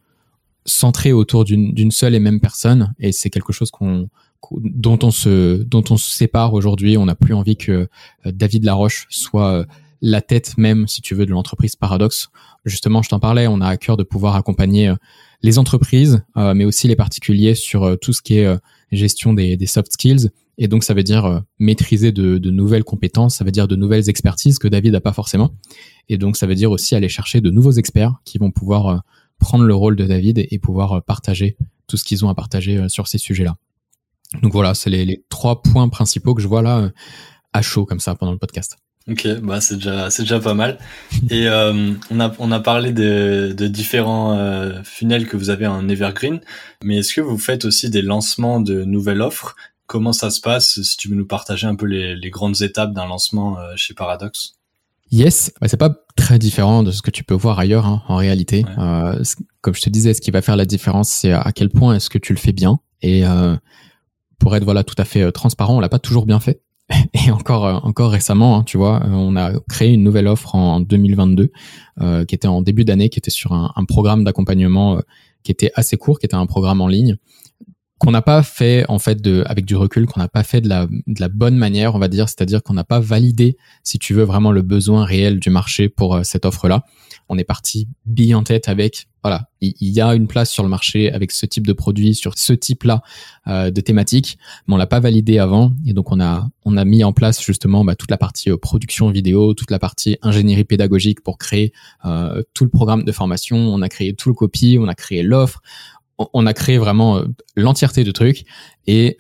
centré autour d'une seule et même personne, et c'est quelque chose qu'on dont on se dont on se sépare aujourd'hui. On n'a plus envie que euh, David Laroche soit euh, la tête même, si tu veux, de l'entreprise Paradox. Justement, je t'en parlais, on a à cœur de pouvoir accompagner euh, les entreprises, mais aussi les particuliers sur tout ce qui est gestion des, soft skills. Et donc, ça veut dire maîtriser de, de, nouvelles compétences, ça veut dire de nouvelles expertises que David n'a pas forcément. Et donc, ça veut dire aussi aller chercher de nouveaux experts qui vont pouvoir prendre le rôle de David et pouvoir partager tout ce qu'ils ont à partager sur ces sujets-là. Donc voilà, c'est les, les, trois points principaux que je vois là euh, à chaud comme ça pendant le podcast. Ok, bah c'est déjà c'est déjà pas mal. Et euh, on a on a parlé de, de différents euh, funnels que vous avez en Evergreen, mais est-ce que vous faites aussi des lancements de nouvelles offres? Comment ça se passe? Si tu veux nous partager un peu les, les grandes étapes d'un lancement euh, chez Paradox. Yes, bah, c'est pas très différent de ce que tu peux voir ailleurs hein, en réalité. Euh, comme je te disais, ce qui va faire la différence, c'est à quel point est-ce que tu le fais bien et euh, pour être voilà tout à fait euh, transparent, on l'a pas toujours bien fait. Et encore, euh, encore récemment, hein, tu vois, euh, on a créé une nouvelle offre en 2022 qui était en début d'année, qui était sur un, programme d'accompagnement qui était assez court, qui était un programme en ligne qu'on n'a pas fait en fait avec du recul, qu'on n'a pas fait de la, de la bonne manière, on va dire, c'est-à-dire qu'on n'a pas validé, si tu veux, vraiment le besoin réel du marché pour cette offre-là. On est parti bille en tête avec voilà, il, y a une place sur le marché avec ce type de produit, sur ce type-là euh, de thématique, mais on l'a pas validé avant, et donc on a on a mis en place justement bah, toute la partie euh, production vidéo, toute la partie ingénierie pédagogique pour créer euh, tout le programme de formation. On a créé tout le copy, on a créé l'offre, on, a créé vraiment l'entièreté de trucs, et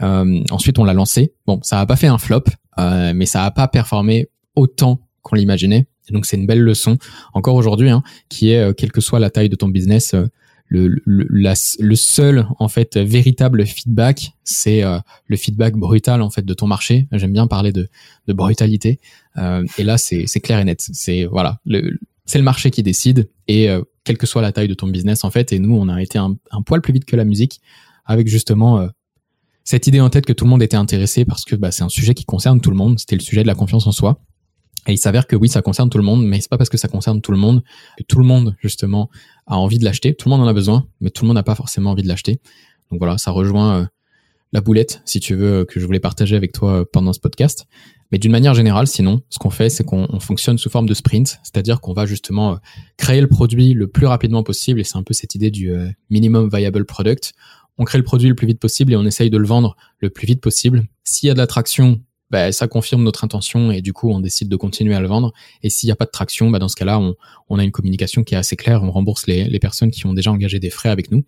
ensuite on l'a lancé. Bon, ça a pas fait un flop, mais ça a pas performé autant qu'on l'imaginait. Donc c'est une belle leçon encore aujourd'hui, hein, qui est euh, quelle que soit la taille de ton business, euh, le, le, le, seul en fait véritable feedback, c'est euh, le feedback brutal en fait de ton marché. J'aime bien parler de, de brutalité. et là c'est clair et net. C'est voilà, c'est le marché qui décide et quelle que soit la taille de ton business en fait. Et nous on a été un, un poil plus vite que la musique avec justement cette idée en tête que tout le monde était intéressé parce que bah, c'est un sujet qui concerne tout le monde. C'était le sujet de la confiance en soi. Et il s'avère que oui, ça concerne tout le monde, mais c'est pas parce que ça concerne tout le monde que tout le monde justement a envie de l'acheter. Tout le monde en a besoin, mais tout le monde n'a pas forcément envie de l'acheter. Donc voilà, ça rejoint euh, la boulette, si tu veux, que je voulais partager avec toi euh, pendant ce podcast. Mais d'une manière générale, sinon, ce qu'on fait, c'est qu'on fonctionne sous forme de sprint, c'est-à-dire qu'on va justement euh, créer le produit le plus rapidement possible, et c'est un peu cette idée du minimum viable product. On crée le produit le plus vite possible et on essaye de le vendre le plus vite possible. S'il y a de l'attraction bah, ça confirme notre intention et du coup on décide de continuer à le vendre. Et s'il n'y a pas de traction, bah, dans ce cas-là, on, on, a une communication qui est assez claire, on rembourse les, les, personnes qui ont déjà engagé des frais avec nous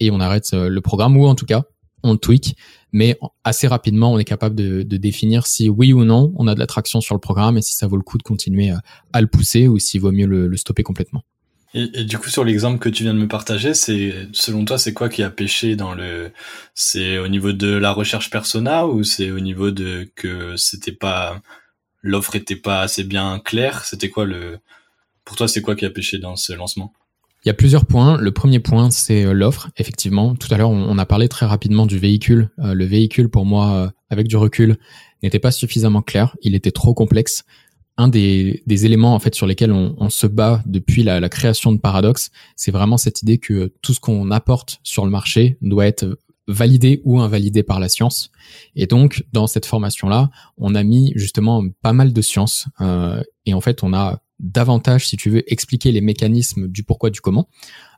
et on arrête euh, le programme ou en tout cas on le tweak, mais assez rapidement on est capable de, de définir si oui ou non on a de la traction sur le programme et si ça vaut le coup de continuer à, à le pousser ou s'il vaut mieux le, le stopper complètement. Et, du coup, sur l'exemple que tu viens de me partager, c'est selon toi, c'est quoi qui a pêché dans le C'est au niveau de la recherche persona ou c'est au niveau de que c'était pas l'offre était pas assez bien claire? C'était quoi le Pour toi, c'est quoi qui a pêché dans ce lancement? Il y a plusieurs points. Le premier point, c'est euh, l'offre. Effectivement, tout à l'heure, on a parlé très rapidement du véhicule. Euh, le véhicule, pour moi, euh, avec du recul, n'était pas suffisamment clair. Il était trop complexe un des, des, éléments en fait sur lesquels on, on se bat depuis la, la, création de Paradox, c'est vraiment cette idée que tout ce qu'on apporte sur le marché doit être validé ou invalidé par la science. Et donc dans cette formation là, on a mis justement pas mal de science euh, et en fait on a davantage, si tu veux, expliquer les mécanismes du pourquoi du comment.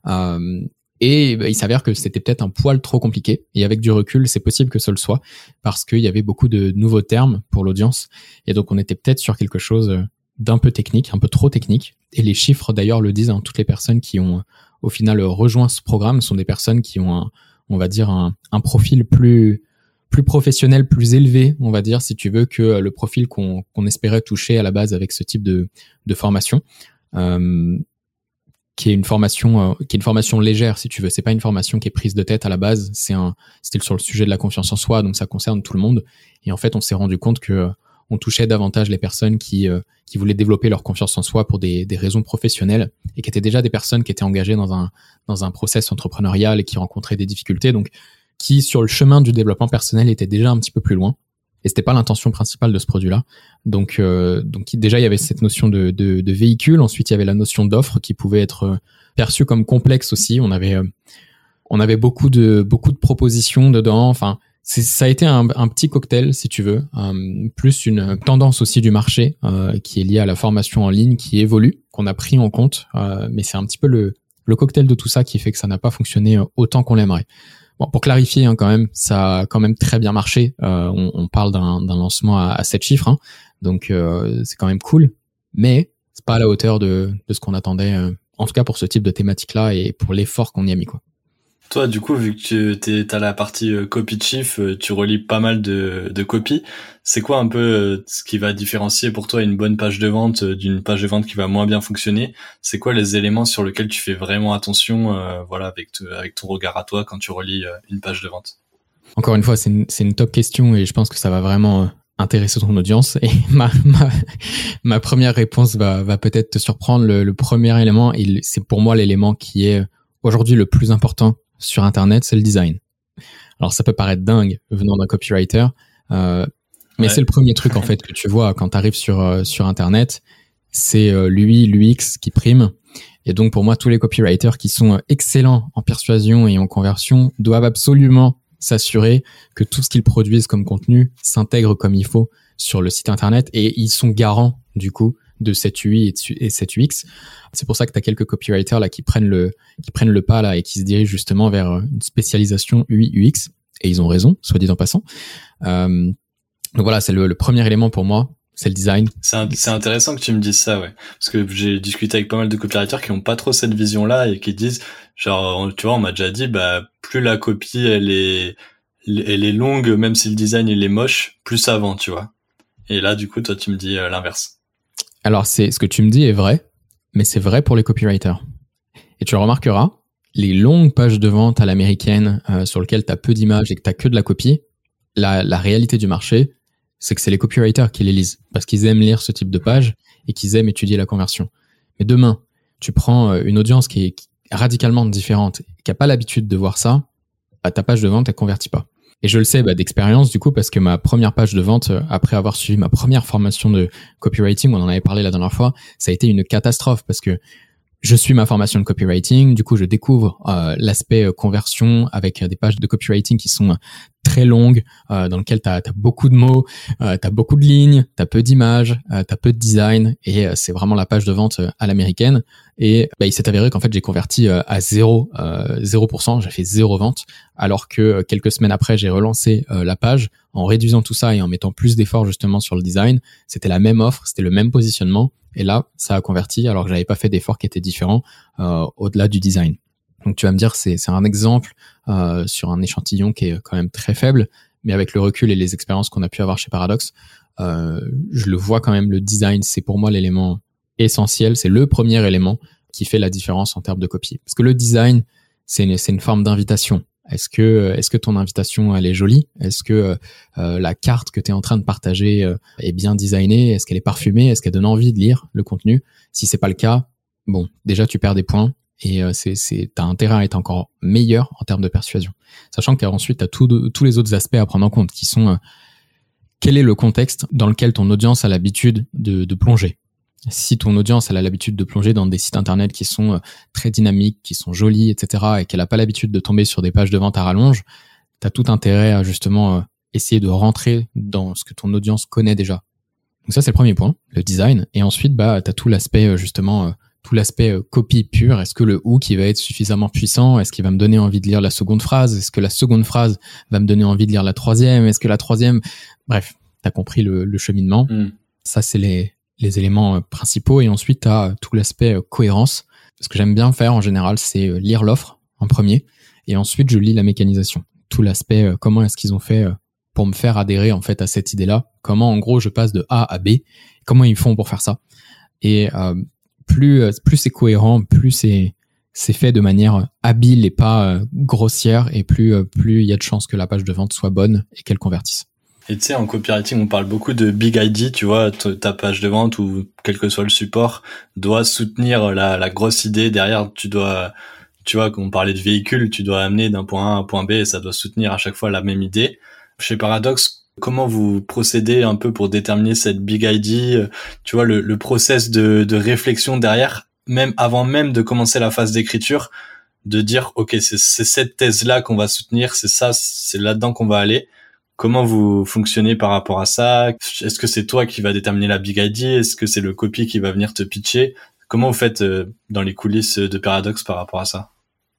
Euh, et bah, il s'avère que c'était peut-être un poil trop compliqué. Et avec du recul, c'est possible que ce le soit, parce qu'il y avait beaucoup de nouveaux termes pour l'audience. Et donc on était peut-être sur quelque chose d'un peu technique, un peu trop technique. Et les chiffres d'ailleurs le disent, hein, toutes les personnes qui ont au final rejoint ce programme sont des personnes qui ont, un, on va dire, un, profil plus plus professionnel, plus élevé, on va dire, si tu veux, que le profil qu'on espérait toucher à la base avec ce type de, de formation. Qui est une formation qui est une formation légère si tu veux. C'est pas une formation qui est prise de tête à la base. C'est un c'était sur le sujet de la confiance en soi donc ça concerne tout le monde. Et en fait on s'est rendu compte que on touchait davantage les personnes qui, euh, qui voulaient développer leur confiance en soi pour des, des, raisons professionnelles et qui étaient déjà des personnes qui étaient engagées dans un, dans un process entrepreneurial et qui rencontraient des difficultés, donc qui sur le chemin du développement personnel étaient déjà un petit peu plus loin. Et c'était pas l'intention principale de ce produit-là. Donc, euh, donc déjà il y avait cette notion de, de, de véhicule. Ensuite il y avait la notion d'offre qui pouvait être euh, perçue comme complexe aussi. On avait on avait beaucoup de beaucoup de propositions dedans. Enfin, ça a été un, petit cocktail, si tu veux, euh, plus une tendance aussi du marché euh, qui est liée à la formation en ligne qui évolue, qu'on a pris en compte, euh, mais c'est un petit peu le, le cocktail de tout ça qui fait que ça n'a pas fonctionné autant qu'on l'aimerait. Bon, pour clarifier hein, quand même, ça a quand même très bien marché. On, on, parle d'un lancement à, à 7 chiffres, hein, donc c'est quand même cool, mais c'est pas à la hauteur de, de ce qu'on attendait, en tout cas pour ce type de thématique-là et pour l'effort qu'on y a mis. quoi. Toi, du coup, vu que tu as la partie euh, copy chief, euh, tu relis pas mal de, de copies. C'est quoi un peu euh, ce qui va différencier pour toi une bonne page de vente d'une page de vente qui va moins bien fonctionner? C'est quoi les éléments sur lesquels tu fais vraiment attention, voilà, avec, avec ton regard à toi quand tu relis une page de vente? Encore une fois, c'est une, une top question et je pense que ça va vraiment intéresser ton audience. Et ma, ma, première réponse va, va peut-être te surprendre. Le, le premier élément, c'est pour moi l'élément qui est aujourd'hui le plus important sur Internet, c'est le design. Alors ça peut paraître dingue venant d'un copywriter, euh, mais c'est le premier truc en fait que tu vois quand tu arrives sur, euh, sur Internet, c'est euh, l'UI, l'UX qui prime. Et donc pour moi, tous les copywriters qui sont excellents en persuasion et en conversion doivent absolument s'assurer que tout ce qu'ils produisent comme contenu s'intègre comme il faut sur le site Internet et ils sont garants du coup de cette UI et cette UX. C'est pour ça que tu as quelques copywriters là qui prennent le qui prennent le pas là et qui se dirigent justement vers une spécialisation UI UX et ils ont raison, soit dit en passant. Euh, donc voilà, c'est le, premier élément pour moi, c'est le design. C'est intéressant que tu me dises ça, ouais, parce que j'ai discuté avec pas mal de copywriters qui ont pas trop cette vision-là et qui disent, genre, tu vois, on m'a déjà dit, bah, plus la copie elle est elle est longue, même si le design il est moche, plus ça vend, tu vois. Et là, du coup, toi, tu me dis euh, l'inverse. Alors, c'est ce que tu me dis est vrai, mais c'est vrai pour les copywriters. Et tu remarqueras, les longues pages de vente à l'américaine euh, sur lesquelles tu as peu d'images et que tu que de la copie, la, la réalité du marché, c'est que c'est les copywriters qui les lisent parce qu'ils aiment lire ce type de page et qu'ils aiment étudier la conversion. Mais demain, tu prends euh, une audience qui est radicalement différente, qui n'a pas l'habitude de voir ça, bah, ta page de vente, elle convertit pas. Et je le sais bah, d'expérience du coup parce que ma première page de vente, euh, après avoir suivi ma première formation de copywriting, on en avait parlé la dernière fois, ça a été une catastrophe parce que je suis ma formation de copywriting, du coup je découvre euh, l'aspect euh, conversion avec des pages de copywriting qui sont très longues, dans lesquelles tu as, beaucoup de mots, tu as beaucoup de lignes, tu as peu d'images, tu as peu de design, et c'est vraiment la page de vente à l'américaine. Et bah, il s'est avéré qu'en fait, j'ai converti euh, à 0, euh, 0%, j'ai fait zéro vente, alors que euh, quelques semaines après, j'ai relancé euh, la page en réduisant tout ça et en mettant plus d'efforts justement sur le design. C'était la même offre, c'était le même positionnement, et là, ça a converti alors que j'avais pas fait d'efforts qui étaient différents au-delà du design. Donc tu vas me dire, c'est un exemple sur un échantillon qui est quand même très faible, mais avec le recul et les expériences qu'on a pu avoir chez Paradox, je le vois quand même, le design, c'est pour moi l'élément essentiel, c'est le premier élément qui fait la différence en termes de copie. Parce que le design, c'est une, une, forme d'invitation. Est-ce que, est-ce que ton invitation, elle est jolie? Est-ce que euh, la carte que tu es en train de partager euh, est bien designée? Est-ce qu'elle est parfumée? Est-ce qu'elle donne envie de lire le contenu? Si c'est pas le cas, bon, déjà tu perds des points et euh, c'est, c'est, t'as intérêt à être encore meilleur en termes de persuasion. Sachant qu'ensuite, tu as tous les autres aspects à prendre en compte qui sont euh, quel est le contexte dans lequel ton audience a l'habitude de, de plonger si ton audience elle a l'habitude de plonger dans des sites internet qui sont euh, très dynamiques, qui sont jolis, etc., et qu'elle n'a pas l'habitude de tomber sur des pages de vente à rallonge, tu as tout intérêt à justement euh, essayer de rentrer dans ce que ton audience connaît déjà. Donc ça c'est le premier point, le design. Et ensuite, bah, tu as tout l'aspect euh, justement, tout l'aspect copie pure. Est-ce que le ou qui va être suffisamment puissant? Est-ce qu'il va me donner envie de lire la seconde phrase? Est-ce que la seconde phrase va me donner envie de lire la troisième? Est-ce que la troisième... Bref, tu as compris le, cheminement. Hmm. Ça, c'est les, les éléments euh, principaux et ensuite as euh, tout l'aspect euh, cohérence. Ce que j'aime bien faire en général, c'est lire l'offre en premier et ensuite je lis la mécanisation. Tout l'aspect comment est-ce qu'ils ont fait pour me faire adhérer en fait à cette idée-là. Comment en gros je passe de A à B. Comment ils font pour faire ça. Et plus plus c'est cohérent, plus c'est c'est fait de manière habile et pas grossière, et plus plus il y a de chances que la page de vente soit bonne et qu'elle convertisse. Et tu sais, en copywriting, on parle beaucoup de big ID, tu vois, ta page de vente ou quel que soit le support doit soutenir la, grosse idée. Derrière, tu dois, tu vois, quand on parlait de véhicule, tu dois amener d'un point A à un point B et ça doit soutenir à chaque fois la même idée. Chez Paradox, comment vous procédez un peu pour déterminer cette big ID, tu vois, le, le process de, de réflexion derrière, même avant même de commencer la phase d'écriture, de dire, OK, c'est cette thèse-là qu'on va soutenir, c'est ça, c'est là-dedans qu'on va aller Comment vous fonctionnez par rapport à ça? Est-ce que c'est toi qui va déterminer la big idea Est-ce que c'est le copy qui va venir te pitcher? Comment vous faites euh, dans les coulisses de Paradox par rapport à ça?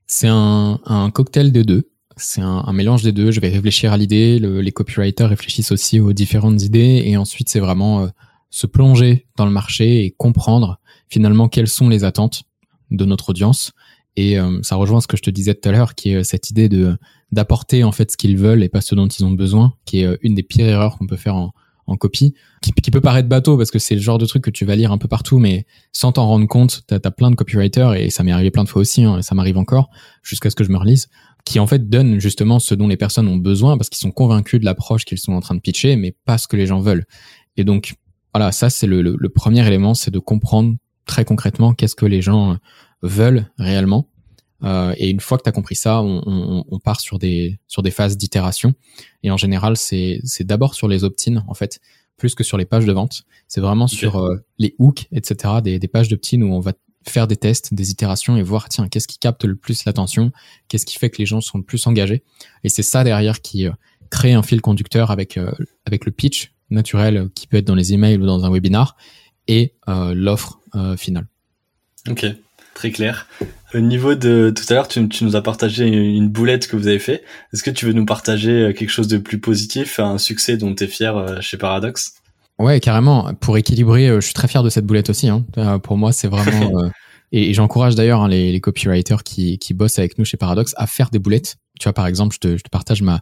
C'est un, cocktail de deux. C'est un, mélange des deux. Je vais réfléchir à l'idée. les copywriters réfléchissent aussi aux différentes idées. Et ensuite, c'est vraiment euh, se plonger dans le marché et comprendre finalement quelles sont les attentes de notre audience. Et euh, ça rejoint ce que je te disais tout à l'heure, qui est cette idée de d'apporter en fait ce qu'ils veulent et pas ce dont ils ont besoin, qui est euh, une des pires erreurs qu'on peut faire en, en copie, qui, qui, peut paraître bateau parce que c'est le genre de truc que tu vas lire un peu partout, mais sans t'en rendre compte, t'as as plein de copywriters et ça m'est arrivé plein de fois aussi, hein, et ça m'arrive encore jusqu'à ce que je me relise, qui en fait donnent justement ce dont les personnes ont besoin parce qu'ils sont convaincus de l'approche qu'ils sont en train de pitcher, mais pas ce que les gens veulent. Et donc voilà, ça c'est le, le premier élément, c'est de comprendre très concrètement qu'est-ce que les gens veulent réellement euh, et une fois que tu as compris ça, on, on, on, part sur des, sur des phases d'itération. Et en général, c'est d'abord sur les opt-in, en fait, plus que sur les pages de vente. C'est vraiment sur euh, les hooks, etc., des, des pages d'opt-in où on va faire des tests, des itérations et voir, tiens, qu'est-ce qui capte le plus l'attention, qu'est-ce qui fait que les gens sont le plus engagés? Et c'est ça derrière qui euh, crée un fil conducteur avec, avec le pitch naturel qui peut être dans les emails ou dans un webinar et l'offre finale. Ok, très clair. Au niveau de tout à l'heure, tu, nous as partagé une boulette que vous avez fait. Est-ce que tu veux nous partager euh, quelque chose de plus positif, un succès dont tu es fier euh, chez Paradox? Ouais, carrément. Pour équilibrer, euh, je suis très fier de cette boulette aussi. Hein. Pour moi, c'est vraiment. et, j'encourage d'ailleurs hein, les, copywriters qui, bossent avec nous chez Paradox à faire des boulettes. Tu vois, par exemple, je te, partage ma,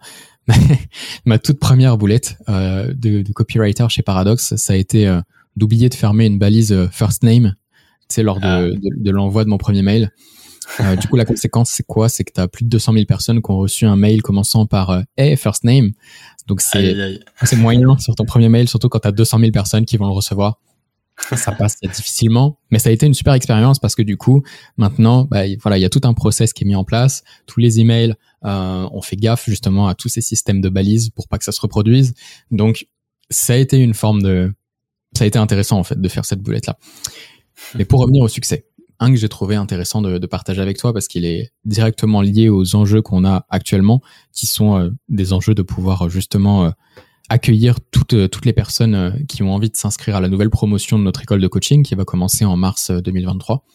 ma, toute première boulette de, copywriter chez Paradox. Ça a été d'oublier de fermer une balise first name c'est lors de, ah. de, l'envoi de mon premier mail. Euh, du coup, la conséquence, c'est quoi? C'est que tu as plus de 200 000 personnes qui ont reçu un mail commençant par euh, Hey, first name. Donc, c'est c'est moyen sur ton premier mail, surtout quand tu as 200 000 personnes qui vont le recevoir. Ça passe difficilement, mais ça a été une super expérience parce que du coup, maintenant, bah, voilà, il y a tout un process qui est mis en place. Tous les emails, euh, on fait gaffe justement à tous ces systèmes de balises pour pas que ça se reproduise. Donc, ça a été une forme de, ça a été intéressant en fait de faire cette boulette là. Mais pour revenir au succès, un que j'ai trouvé intéressant de, partager avec toi parce qu'il est directement lié aux enjeux qu'on a actuellement, qui sont euh, des enjeux de pouvoir euh, justement euh, accueillir toutes les personnes qui ont envie de s'inscrire à la nouvelle promotion de notre école de coaching qui va commencer en mars 2023.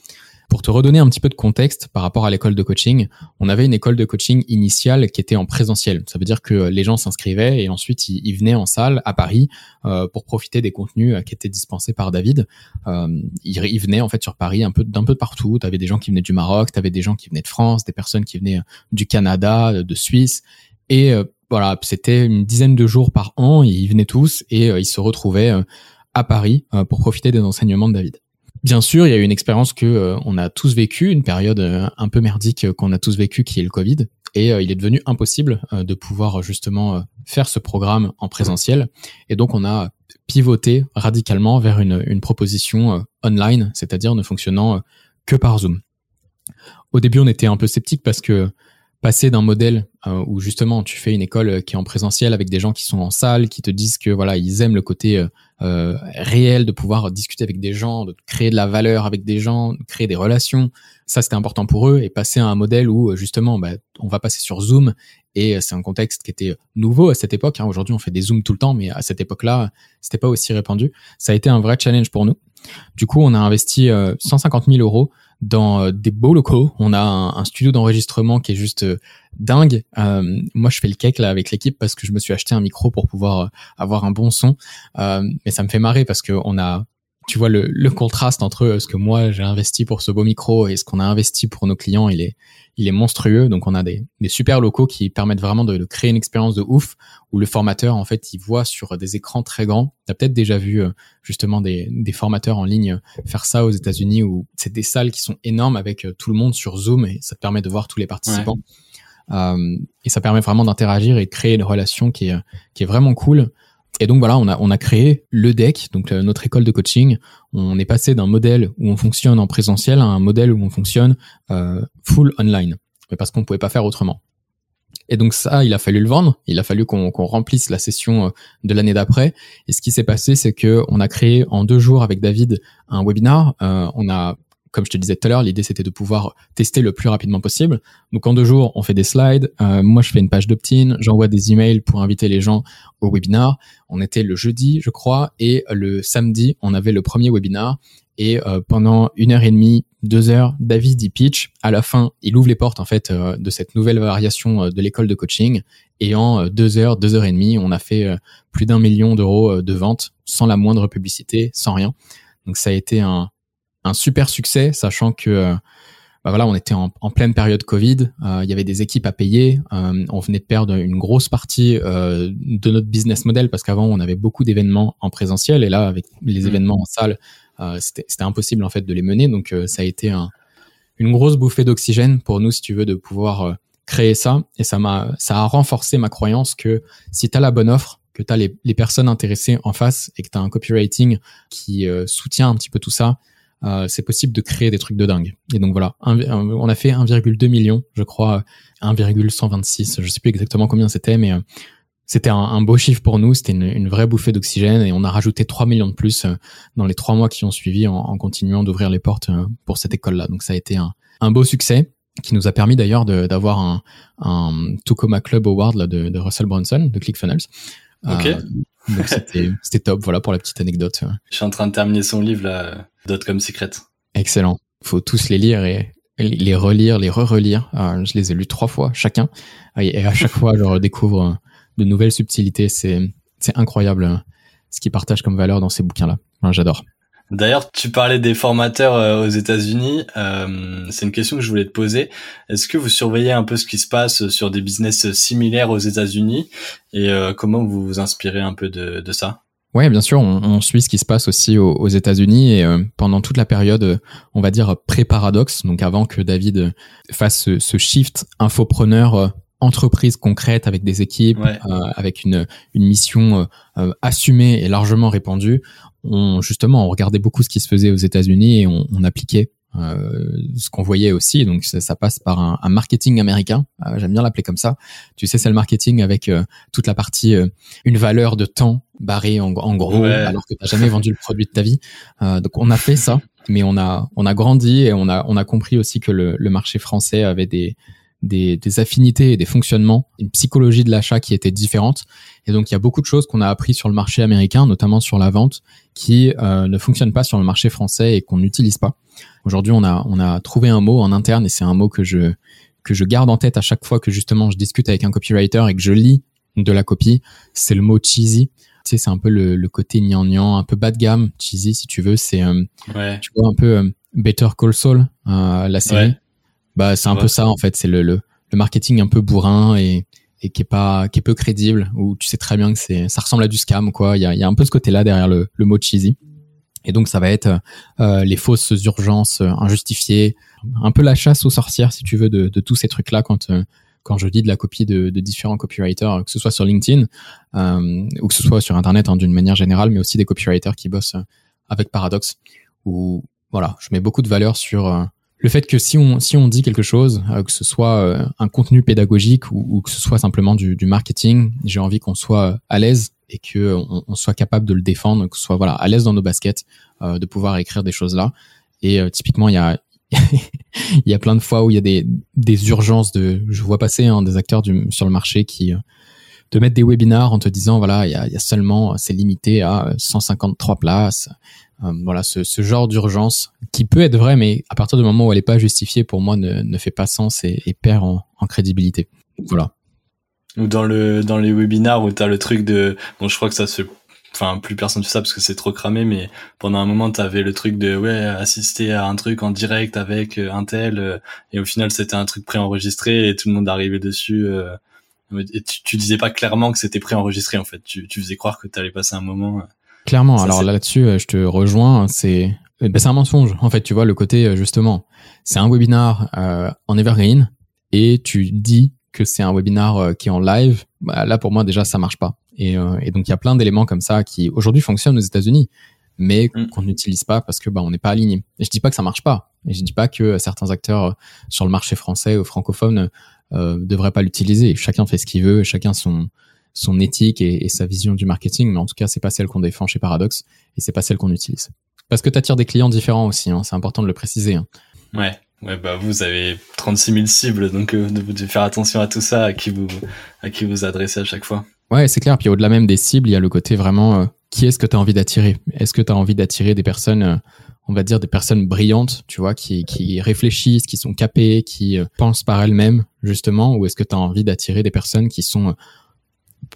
Pour te redonner un petit peu de contexte par rapport à l'école de coaching, on avait une école de coaching initiale qui était en présentiel. Ça veut dire que les gens s'inscrivaient et ensuite ils, venaient en salle à Paris euh, pour profiter des contenus euh, qui étaient dispensés par David. Euh, ils, venaient en fait sur Paris un peu d'un peu partout. Tu avais des gens qui venaient du Maroc, tu avais des gens qui venaient de France, des personnes qui venaient du Canada, de Suisse et voilà, c'était une dizaine de jours par an, ils venaient tous et ils se retrouvaient à Paris pour profiter des enseignements de David. Bien sûr, il y a eu une expérience que euh, on a tous vécu, une période euh, un peu merdique euh, qu'on a tous vécu, qui est le Covid. Et il est devenu impossible de pouvoir justement faire ce programme en présentiel. Et donc, on a pivoté radicalement vers une, une proposition online, c'est-à-dire ne fonctionnant que par Zoom. Au début, on était un peu sceptique parce que passer d'un modèle où justement tu fais une école qui est en présentiel avec des gens qui sont en salle, qui te disent que voilà ils aiment le côté euh, réel, de pouvoir discuter avec des gens, de créer de la valeur avec des gens, de créer des relations. Ça, c'était important pour eux et passer à un modèle où justement, bah, on va passer sur Zoom et c'est un contexte qui était nouveau à cette époque. Hein. Aujourd'hui, on fait des Zooms tout le temps, mais à cette époque-là, c'était pas aussi répandu. Ça a été un vrai challenge pour nous. Du coup, on a investi 150 euh, 000 euros dans euh, des beaux locaux. On a un, studio d'enregistrement qui est juste euh, dingue. Euh, moi, je fais le cake là avec l'équipe parce que je me suis acheté un micro pour pouvoir avoir un bon son. mais ça me fait marrer parce que on a tu vois le, le, contraste entre ce que moi j'ai investi pour ce beau micro et ce qu'on a investi pour nos clients, il est, il est monstrueux. Donc on a des, des super locaux qui permettent vraiment de, de, créer une expérience de ouf où le formateur en fait il voit sur des écrans très grands. T'as peut-être déjà vu euh, justement des, des formateurs en ligne faire ça aux États-Unis où c'est des salles qui sont énormes avec euh, tout le monde sur Zoom et ça te permet de voir tous les participants. Euh, et ça permet vraiment d'interagir et de créer une relation qui est, qui est vraiment cool. Et donc voilà, on a, on a créé le deck, donc notre école de coaching. On est passé d'un modèle où on fonctionne en présentiel à un modèle où on fonctionne euh, full online, mais parce qu'on pouvait pas faire autrement. Et donc ça, il a fallu le vendre. Il a fallu qu'on remplisse la session euh, de l'année d'après. Et ce qui s'est passé, c'est que on a créé en deux jours avec David un webinar. Euh, on a comme je te disais tout à l'heure, l'idée c'était de pouvoir tester le plus rapidement possible. Donc en deux jours, on fait des slides. Euh, moi, je fais une page d'opt-in, j'envoie des emails pour inviter les gens au webinar. On était le jeudi, je crois, et le samedi, on avait le premier webinar. Et euh, pendant une heure et demie, deux heures, David y pitch. À la fin, il ouvre les portes en fait euh, de cette nouvelle variation de l'école de coaching. Et en deux heures, deux heures et demie, on a fait plus d'un million d'euros de ventes sans la moindre publicité, sans rien. Donc ça a été un, un super succès, sachant que euh, bah voilà, on était en, pleine période Covid, euh, il y avait des équipes à payer, euh, on venait de perdre une grosse partie de notre business model parce qu'avant on avait beaucoup d'événements en présentiel et là avec les mmh. événements en salle, c'était impossible en fait de les mener, donc ça a été un, une grosse bouffée d'oxygène pour nous si tu veux de pouvoir créer ça et ça m'a ça a renforcé ma croyance que si tu as la bonne offre que tu as les, les, personnes intéressées en face et que tu as un copywriting qui soutient un petit peu tout ça, euh, c'est possible de créer des trucs de dingue. Et donc voilà, on a fait 1,2 million, je crois, 1,126, je sais plus exactement combien c'était, mais euh, c'était un, beau chiffre pour nous, c'était une, vraie bouffée d'oxygène et on a rajouté 3 millions de plus euh, dans les trois mois qui ont suivi en, continuant d'ouvrir les portes pour cette école-là. Donc ça a été un, beau succès qui nous a permis d'ailleurs d'avoir un, un Tucoma Club Award là, de, de Russell Brunson de ClickFunnels. Ok. donc c'était top, voilà pour la petite anecdote. Je suis en train de terminer son livre là, comme Secret. Excellent. Faut tous les lire et les relire, les re-relire. Euh, je les ai lus trois fois chacun. Et à chaque fois, je redécouvre de nouvelles subtilités. C'est, c'est incroyable euh, ce qu'ils partagent comme valeur dans ces bouquins-là. j'adore. D'ailleurs, tu parlais des formateurs euh, aux États-Unis. c'est une question que je voulais te poser. Est-ce que vous surveillez un peu ce qui se passe sur des business similaires aux États-Unis? Et comment vous vous inspirez un peu de, de ça? Ouais, bien sûr, on, on, suit ce qui se passe aussi aux, aux États-Unis et euh, pendant toute la période, euh, on va dire pré-paradoxe, donc avant que David euh, fasse ce, ce shift infopreneur entreprise concrète avec des équipes, avec une, une mission assumée et largement répandue, on justement on regardait beaucoup ce qui se faisait aux États-Unis et on, on appliquait euh, ce qu'on voyait aussi, donc ça, ça passe par un, un marketing américain, euh, j'aime bien l'appeler comme ça. Tu sais, c'est le marketing avec euh, toute la partie une valeur de temps barrée en, en gros, alors que tu jamais vendu le produit de ta vie. donc on a fait ça, mais on a on a grandi et on a on a compris aussi que le, le marché français avait des des, des, affinités et des fonctionnements, une psychologie de l'achat qui était différente. Et donc, il y a beaucoup de choses qu'on a appris sur le marché américain, notamment sur la vente, qui euh, ne fonctionnent pas sur le marché français et qu'on n'utilise pas. Aujourd'hui, on a, on a trouvé un mot en interne et c'est un mot que je, que je garde en tête à chaque fois que justement je discute avec un copywriter et que je lis de la copie. C'est le mot cheesy. Tu sais, c'est un peu le, le côté gnangnan, un peu bas de gamme, cheesy si tu veux. C'est, euh, tu vois, un peu euh, Better Call Saul, la série. Bah, c'est un peu ça en fait. C'est le, le, le, marketing un peu bourrin et, et qui est pas, qui est peu crédible. Où tu sais très bien que c'est, ça ressemble à du scam quoi. Il y a, y a un peu ce côté-là derrière le, le mot cheesy. Et donc ça va être euh, les fausses urgences euh, injustifiées, un peu la chasse aux sorcières si tu veux de, de tous ces trucs là quand euh, quand je dis de la copie de, de différents copywriters, que ce soit sur LinkedIn euh, ou que ce soit sur Internet hein, d'une manière générale, mais aussi des copywriters qui bossent avec Paradox. Où voilà, je mets beaucoup de valeur sur le fait que si on, si on dit quelque chose, euh, que ce soit euh, un contenu pédagogique ou, que ce soit simplement du, du marketing, j'ai envie qu'on soit à l'aise et que on, soit capable de le défendre, ce soit voilà à l'aise dans nos baskets, euh, de pouvoir écrire des choses là. Et typiquement, il y a il y a plein de fois où il y a des, des urgences de, je vois passer hein, des acteurs du, sur le marché qui te mettent des webinars en te disant voilà il y y a seulement c'est limité à 153 places euh, voilà, ce, ce genre d'urgence qui peut être vrai, mais à partir du moment où elle n'est pas justifiée, pour moi, ne, ne fait pas sens et, et perd en, en, crédibilité. Voilà. Ou dans le dans les webinars où tu as le truc de bon je crois que ça se enfin plus personne fait ça parce que c'est trop cramé mais pendant un moment t'avais le truc de ouais assister à un truc en direct avec euh, un tel euh, et au final c'était un truc préenregistré et tout le monde arrivait dessus euh, et tu, tu, disais pas clairement que c'était préenregistré en fait tu, tu faisais croire que t'allais passer un moment clairement alors là-dessus je te rejoins c'est ben, c'est un mensonge en fait tu vois le côté justement c'est un webinar en evergreen et tu dis que c'est un webinar qui est en live bah, là pour moi déjà ça marche pas et, euh, et donc il y a plein d'éléments comme ça qui aujourd'hui fonctionnent aux États-Unis, mais mm. qu'on n'utilise pas parce que bah, on n'est pas aligné. Et je dis pas que ça marche pas. Et je dis pas que certains acteurs euh, sur le marché français ou francophone euh, devraient pas l'utiliser. Chacun fait ce qu'il veut, chacun son son éthique et, et, sa vision du marketing, mais en tout cas c'est pas celle qu'on défend chez Paradox et c'est pas celle qu'on utilise. Parce que tu attires des clients différents aussi, hein, c'est important de le préciser. Hein. Ouais. Ouais, bah vous avez 36 000 cibles, donc euh, vous devez faire attention à tout ça, à qui vous à qui vous adressez à chaque fois. Ouais, c'est clair. Puis au-delà même des cibles, il y a le côté vraiment euh, qui est-ce que tu as envie d'attirer? Est-ce que tu as envie d'attirer des personnes, euh, on va dire des personnes brillantes, tu vois, qui, qui réfléchissent, qui sont capées, qui euh, pensent par elles-mêmes, justement, ou est-ce que tu as envie d'attirer des personnes qui sont,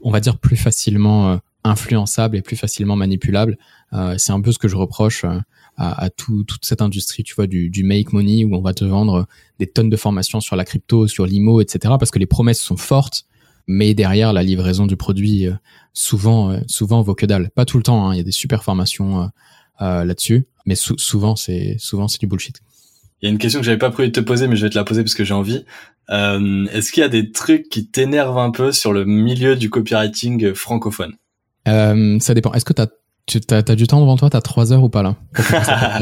on va dire, plus facilement influençables et plus facilement manipulables C'est un peu ce que je reproche à, à tout, toute cette industrie, tu vois, du, du make money, où on va te vendre des tonnes de formations sur la crypto, sur l'IMO, etc., parce que les promesses sont fortes mais derrière la livraison du produit euh, souvent euh, souvent vaut que dalle. Pas tout le temps, hein, il y a des super formations euh, là-dessus, mais souvent c'est souvent c'est du bullshit. Il y a une question que j'avais pas prévu de te poser, mais je vais te la poser parce que j'ai envie. Euh, Est-ce qu'il y a des trucs qui t'énervent un peu sur le milieu du copywriting francophone? Euh, Ça dépend. Est-ce que t'as tu as, as, du temps devant toi? T'as trois heures ou pas là?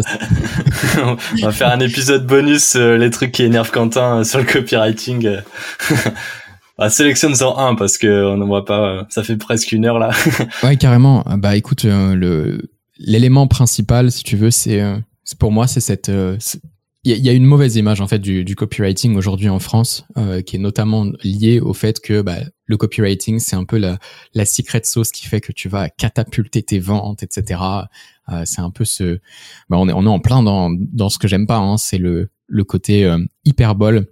On va faire un épisode bonus les trucs qui énervent Quentin sur le copywriting. Bah, sélectionne en un parce que on ne voit pas. Euh, ça fait presque une heure là. ouais, carrément. Bah écoute, euh, le l'élément principal, si tu veux, c'est euh, pour moi, c'est cette. Il y, a une mauvaise image en fait du, du copywriting aujourd'hui en France, qui est notamment liée au fait que bah, le copywriting, c'est un peu la, la secret sauce qui fait que tu vas catapulter tes ventes, etc. c'est un peu ce. Bah, on est on est en plein dans dans ce que j'aime pas. Hein, c'est le le côté hyperbole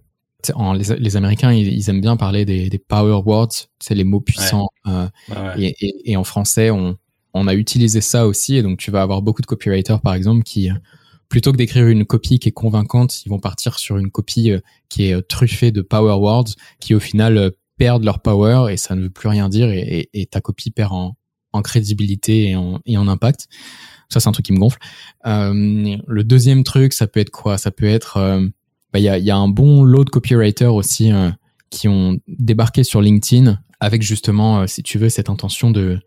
en, les, les, Américains, ils, aiment bien parler des, des power words, c'est les mots puissants. Euh, et, et, et, en français, on, on a utilisé ça aussi. Et donc, tu vas avoir beaucoup de copywriters, par exemple, qui, plutôt que d'écrire une copie qui est convaincante, ils vont partir sur une copie euh, qui est euh, truffée de power words, qui au final euh, perdent leur power et ça ne veut plus rien dire. Et, ta copie perd en, crédibilité et en, impact. Ça, c'est un truc qui me gonfle. Le deuxième truc, ça peut être quoi? Ça peut être bah, il y, a, y, a, un bon lot de copywriters aussi qui ont débarqué sur LinkedIn avec justement, si tu veux, cette intention de,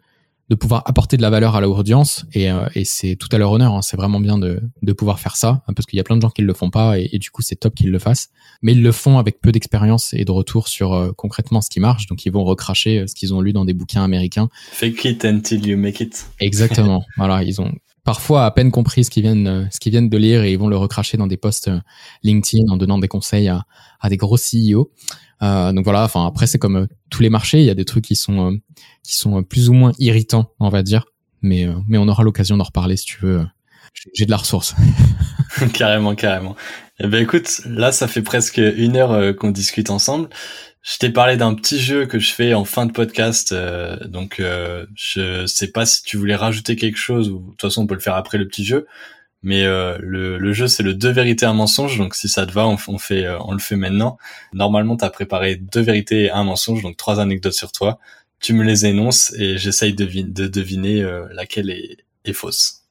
de pouvoir apporter de la valeur à l'audience et, euh, et c'est tout à leur honneur. Hein. C'est vraiment bien de, de pouvoir faire ça hein, parce qu'il y a plein de gens qui le font pas et, et du coup c'est top qu'ils le fassent. Mais ils le font avec peu d'expérience et de retour sur concrètement ce qui marche. Donc ils vont recracher ce qu'ils ont lu dans des bouquins américains. Fake it until you make it. Exactement. voilà, ils ont parfois à peine compris ce qu'ils viennent, euh, ce qu'ils viennent de lire et ils vont le recracher dans des posts euh, LinkedIn en donnant des conseils à, à des gros CEO. Euh, donc voilà. Enfin après c'est comme euh, tous les marchés, il y a des trucs qui sont qui sont plus ou moins irritants, on va dire. Mais mais on aura l'occasion d'en reparler si tu veux. J'ai de la ressource. carrément, carrément. Eh ben écoute, là ça fait presque une heure qu'on discute ensemble. Je t'ai parlé d'un petit jeu que je fais en fin de podcast, euh, donc euh, je sais pas si tu voulais rajouter quelque chose ou de toute façon on peut le faire après le petit jeu. Mais euh, le, le, jeu c'est le deux vérités un mensonge, donc si ça te va, on, fait on le fait maintenant. Normalement t'as préparé deux vérités et un mensonge, donc trois anecdotes sur toi. Tu me les énonces et j'essaye de, de deviner laquelle est, est fausse.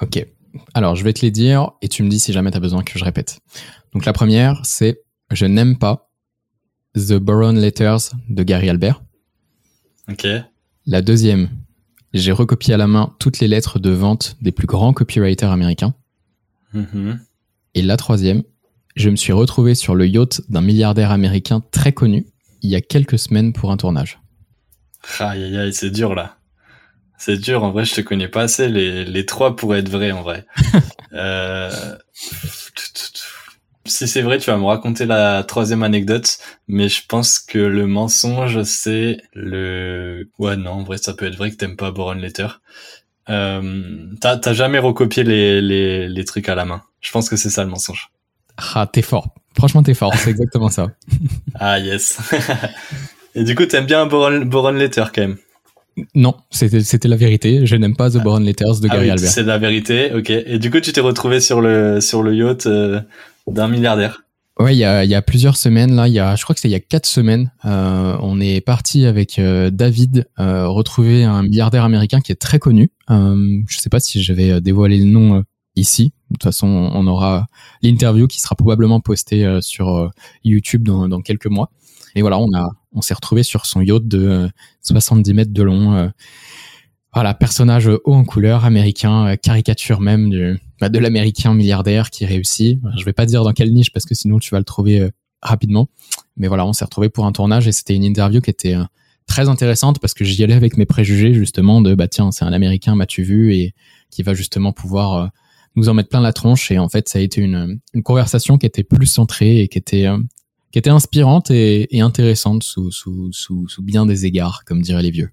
Ok. Alors je vais te les dire et tu me dis si jamais t'as besoin que je répète. Donc la première c'est je n'aime pas The Boron Letters de Gary Albert. Ok. La deuxième, j'ai recopié à la main toutes les lettres de vente des plus grands copywriters américains. Mm-hmm. Et la troisième, je me suis retrouvé sur le yacht d'un milliardaire américain très connu il y a quelques semaines pour un tournage. Aïe aïe aïe, c'est dur là. C'est dur, en vrai, je te connais pas assez. Les, les trois pourraient être vrais, en vrai. euh... Si c'est vrai, tu vas me raconter la troisième anecdote, mais je pense que le mensonge, c'est le... Ouais, non, en vrai, ça peut être vrai que t'aimes pas Boron Letter. Euh, T'as jamais recopié les, les, les trucs à la main. Je pense que c'est ça le mensonge. Ah, t'es fort. Franchement, t'es fort. C'est exactement ça. ah, yes. Et du coup, t'aimes bien Boron, Boron Letter quand même Non, c'était la vérité. Je n'aime pas The Born Letters de ah Gary Albert. C'est la vérité, ok. Et du coup, tu t'es retrouvé sur le sur le yacht euh, d'un milliardaire. Ouais, il y a, y a plusieurs semaines là, il y a, je crois que c'était il y a quatre semaines, euh, on est parti avec euh, David euh, retrouver un milliardaire américain qui est très connu. Euh, je sais pas si je vais dévoiler le nom ici. De toute façon, on aura l'interview qui sera probablement postée sur YouTube dans, dans quelques mois. Et voilà, on a, on s'est retrouvé sur son yacht de 70 mètres de long. voilà, personnage haut en couleur, américain, caricature même du, bah, de l'américain milliardaire qui réussit. Je vais pas dire dans quelle niche parce que sinon tu vas le trouver euh, rapidement. Mais voilà, on s'est retrouvé pour un tournage et c'était une interview qui était euh, très intéressante parce que j'y allais avec mes préjugés justement de bah tiens c'est un américain m'as-tu vu? Et qui va justement pouvoir euh, nous en mettre plein la tronche et en fait ça a été une, une conversation qui était plus centrée et qui était qui était inspirante et, et intéressante sous, sous, sous, sous bien des égards comme diraient les vieux.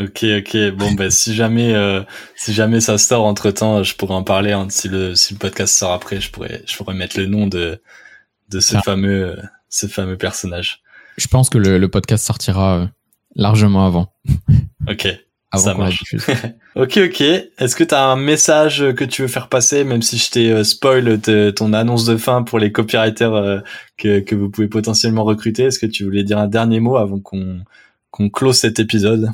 Ok, ok. Bon, ben si jamais, euh, si jamais ça sort entre temps, je pourrais en parler. Hein. Si le si le podcast sort après, je pourrais, je pourrais mettre le nom de de ce ah. fameux, ce fameux personnage. Je pense que le, le podcast sortira euh, largement avant. Ok. Ça marche. ok, ok. Est-ce que tu as un message que tu veux faire passer, même si je t'ai euh, spoil ton annonce de fin pour les copywriters que, que vous pouvez potentiellement recruter? Est-ce que tu voulais dire un dernier mot avant qu'on qu'on close cet épisode?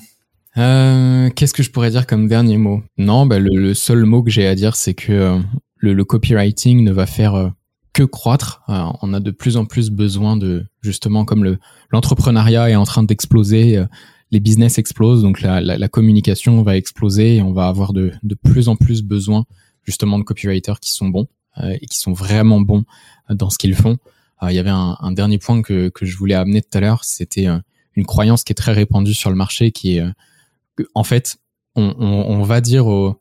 Euh, Qu'est-ce que je pourrais dire comme dernier mot? Non, bah, le, seul mot que j'ai à dire, c'est que euh, le, copywriting ne va faire euh, que croître. on a de plus en plus besoin de, justement, comme le l'entrepreneuriat est en train d'exploser, les business explosent, donc la, la, communication va exploser et on va avoir de, de plus en plus besoin, justement, de copywriters qui sont bons et qui sont vraiment bons dans ce qu'ils font. Il y avait un, un, dernier point que, que je voulais amener tout à l'heure, c'était une croyance qui est très répandue sur le marché, qui est en fait, on, on, on va dire aux,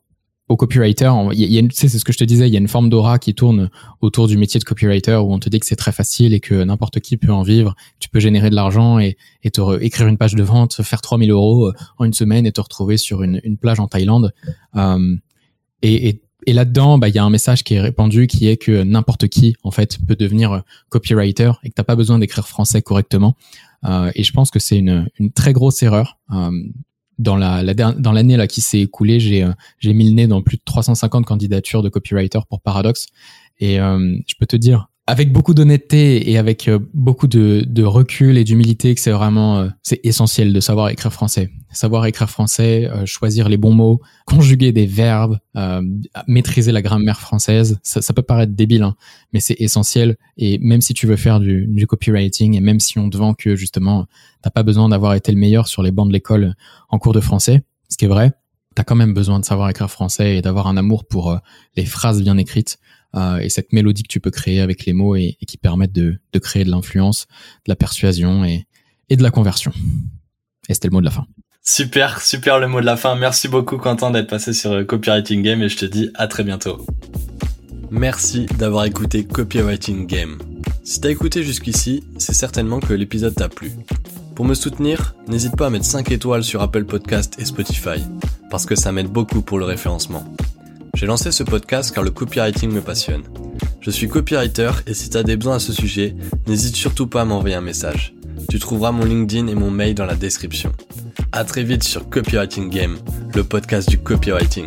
aux copywriters, il y a, c'est ce que je te disais, il y a une forme d'aura qui tourne autour du métier de copywriter où on te dit que c'est très facile et que n'importe qui peut en vivre, tu peux générer de l'argent et, te écrire une page de vente, faire 3000 euros euh, en une semaine et te retrouver sur une, plage en Thaïlande. Euh, et, là-dedans, bah, il y a un message qui est répandu qui est que n'importe qui, en fait, peut devenir copywriter et que t'as pas besoin d'écrire français correctement. Euh, et je pense que c'est une, très grosse erreur. Euh, dans la, la dans l'année là qui s'est écoulée, j'ai euh, j'ai mis le nez dans plus de 350 candidatures de copywriter pour Paradox. Et euh, je peux te dire avec beaucoup d'honnêteté et avec euh, beaucoup de, de recul et d'humilité que c'est vraiment c'est essentiel de savoir écrire français. Savoir écrire français, choisir les bons mots, conjuguer des verbes, maîtriser la grammaire française. Ça, ça peut paraître débile, hein, mais c'est essentiel. Et même si tu veux faire du, du copywriting et même si on te vend que justement T'as pas besoin d'avoir été le meilleur sur les bancs de l'école en cours de français, ce qui est vrai. T'as quand même besoin de savoir écrire français et d'avoir un amour pour euh, les phrases bien écrites euh, et cette mélodie que tu peux créer avec les mots et, qui permettent de, créer de l'influence, de la persuasion et, et de la conversion. Et c'était le mot de la fin. Super, super le mot de la fin. Merci beaucoup Quentin d'être passé sur euh, Copywriting Game et je te dis à très bientôt. Merci d'avoir écouté Copywriting Game. Si t'as écouté jusqu'ici, c'est certainement que l'épisode t'a plu. Pour me soutenir, n'hésite pas à mettre 5 étoiles sur Apple Podcast et Spotify, parce que ça m'aide beaucoup pour le référencement. J'ai lancé ce podcast car le copywriting me passionne. Je suis copywriter et si t'as des besoins à ce sujet, n'hésite surtout pas à m'envoyer un message. Tu trouveras mon LinkedIn et mon mail dans la description. À très vite sur Copywriting Game, le podcast du copywriting.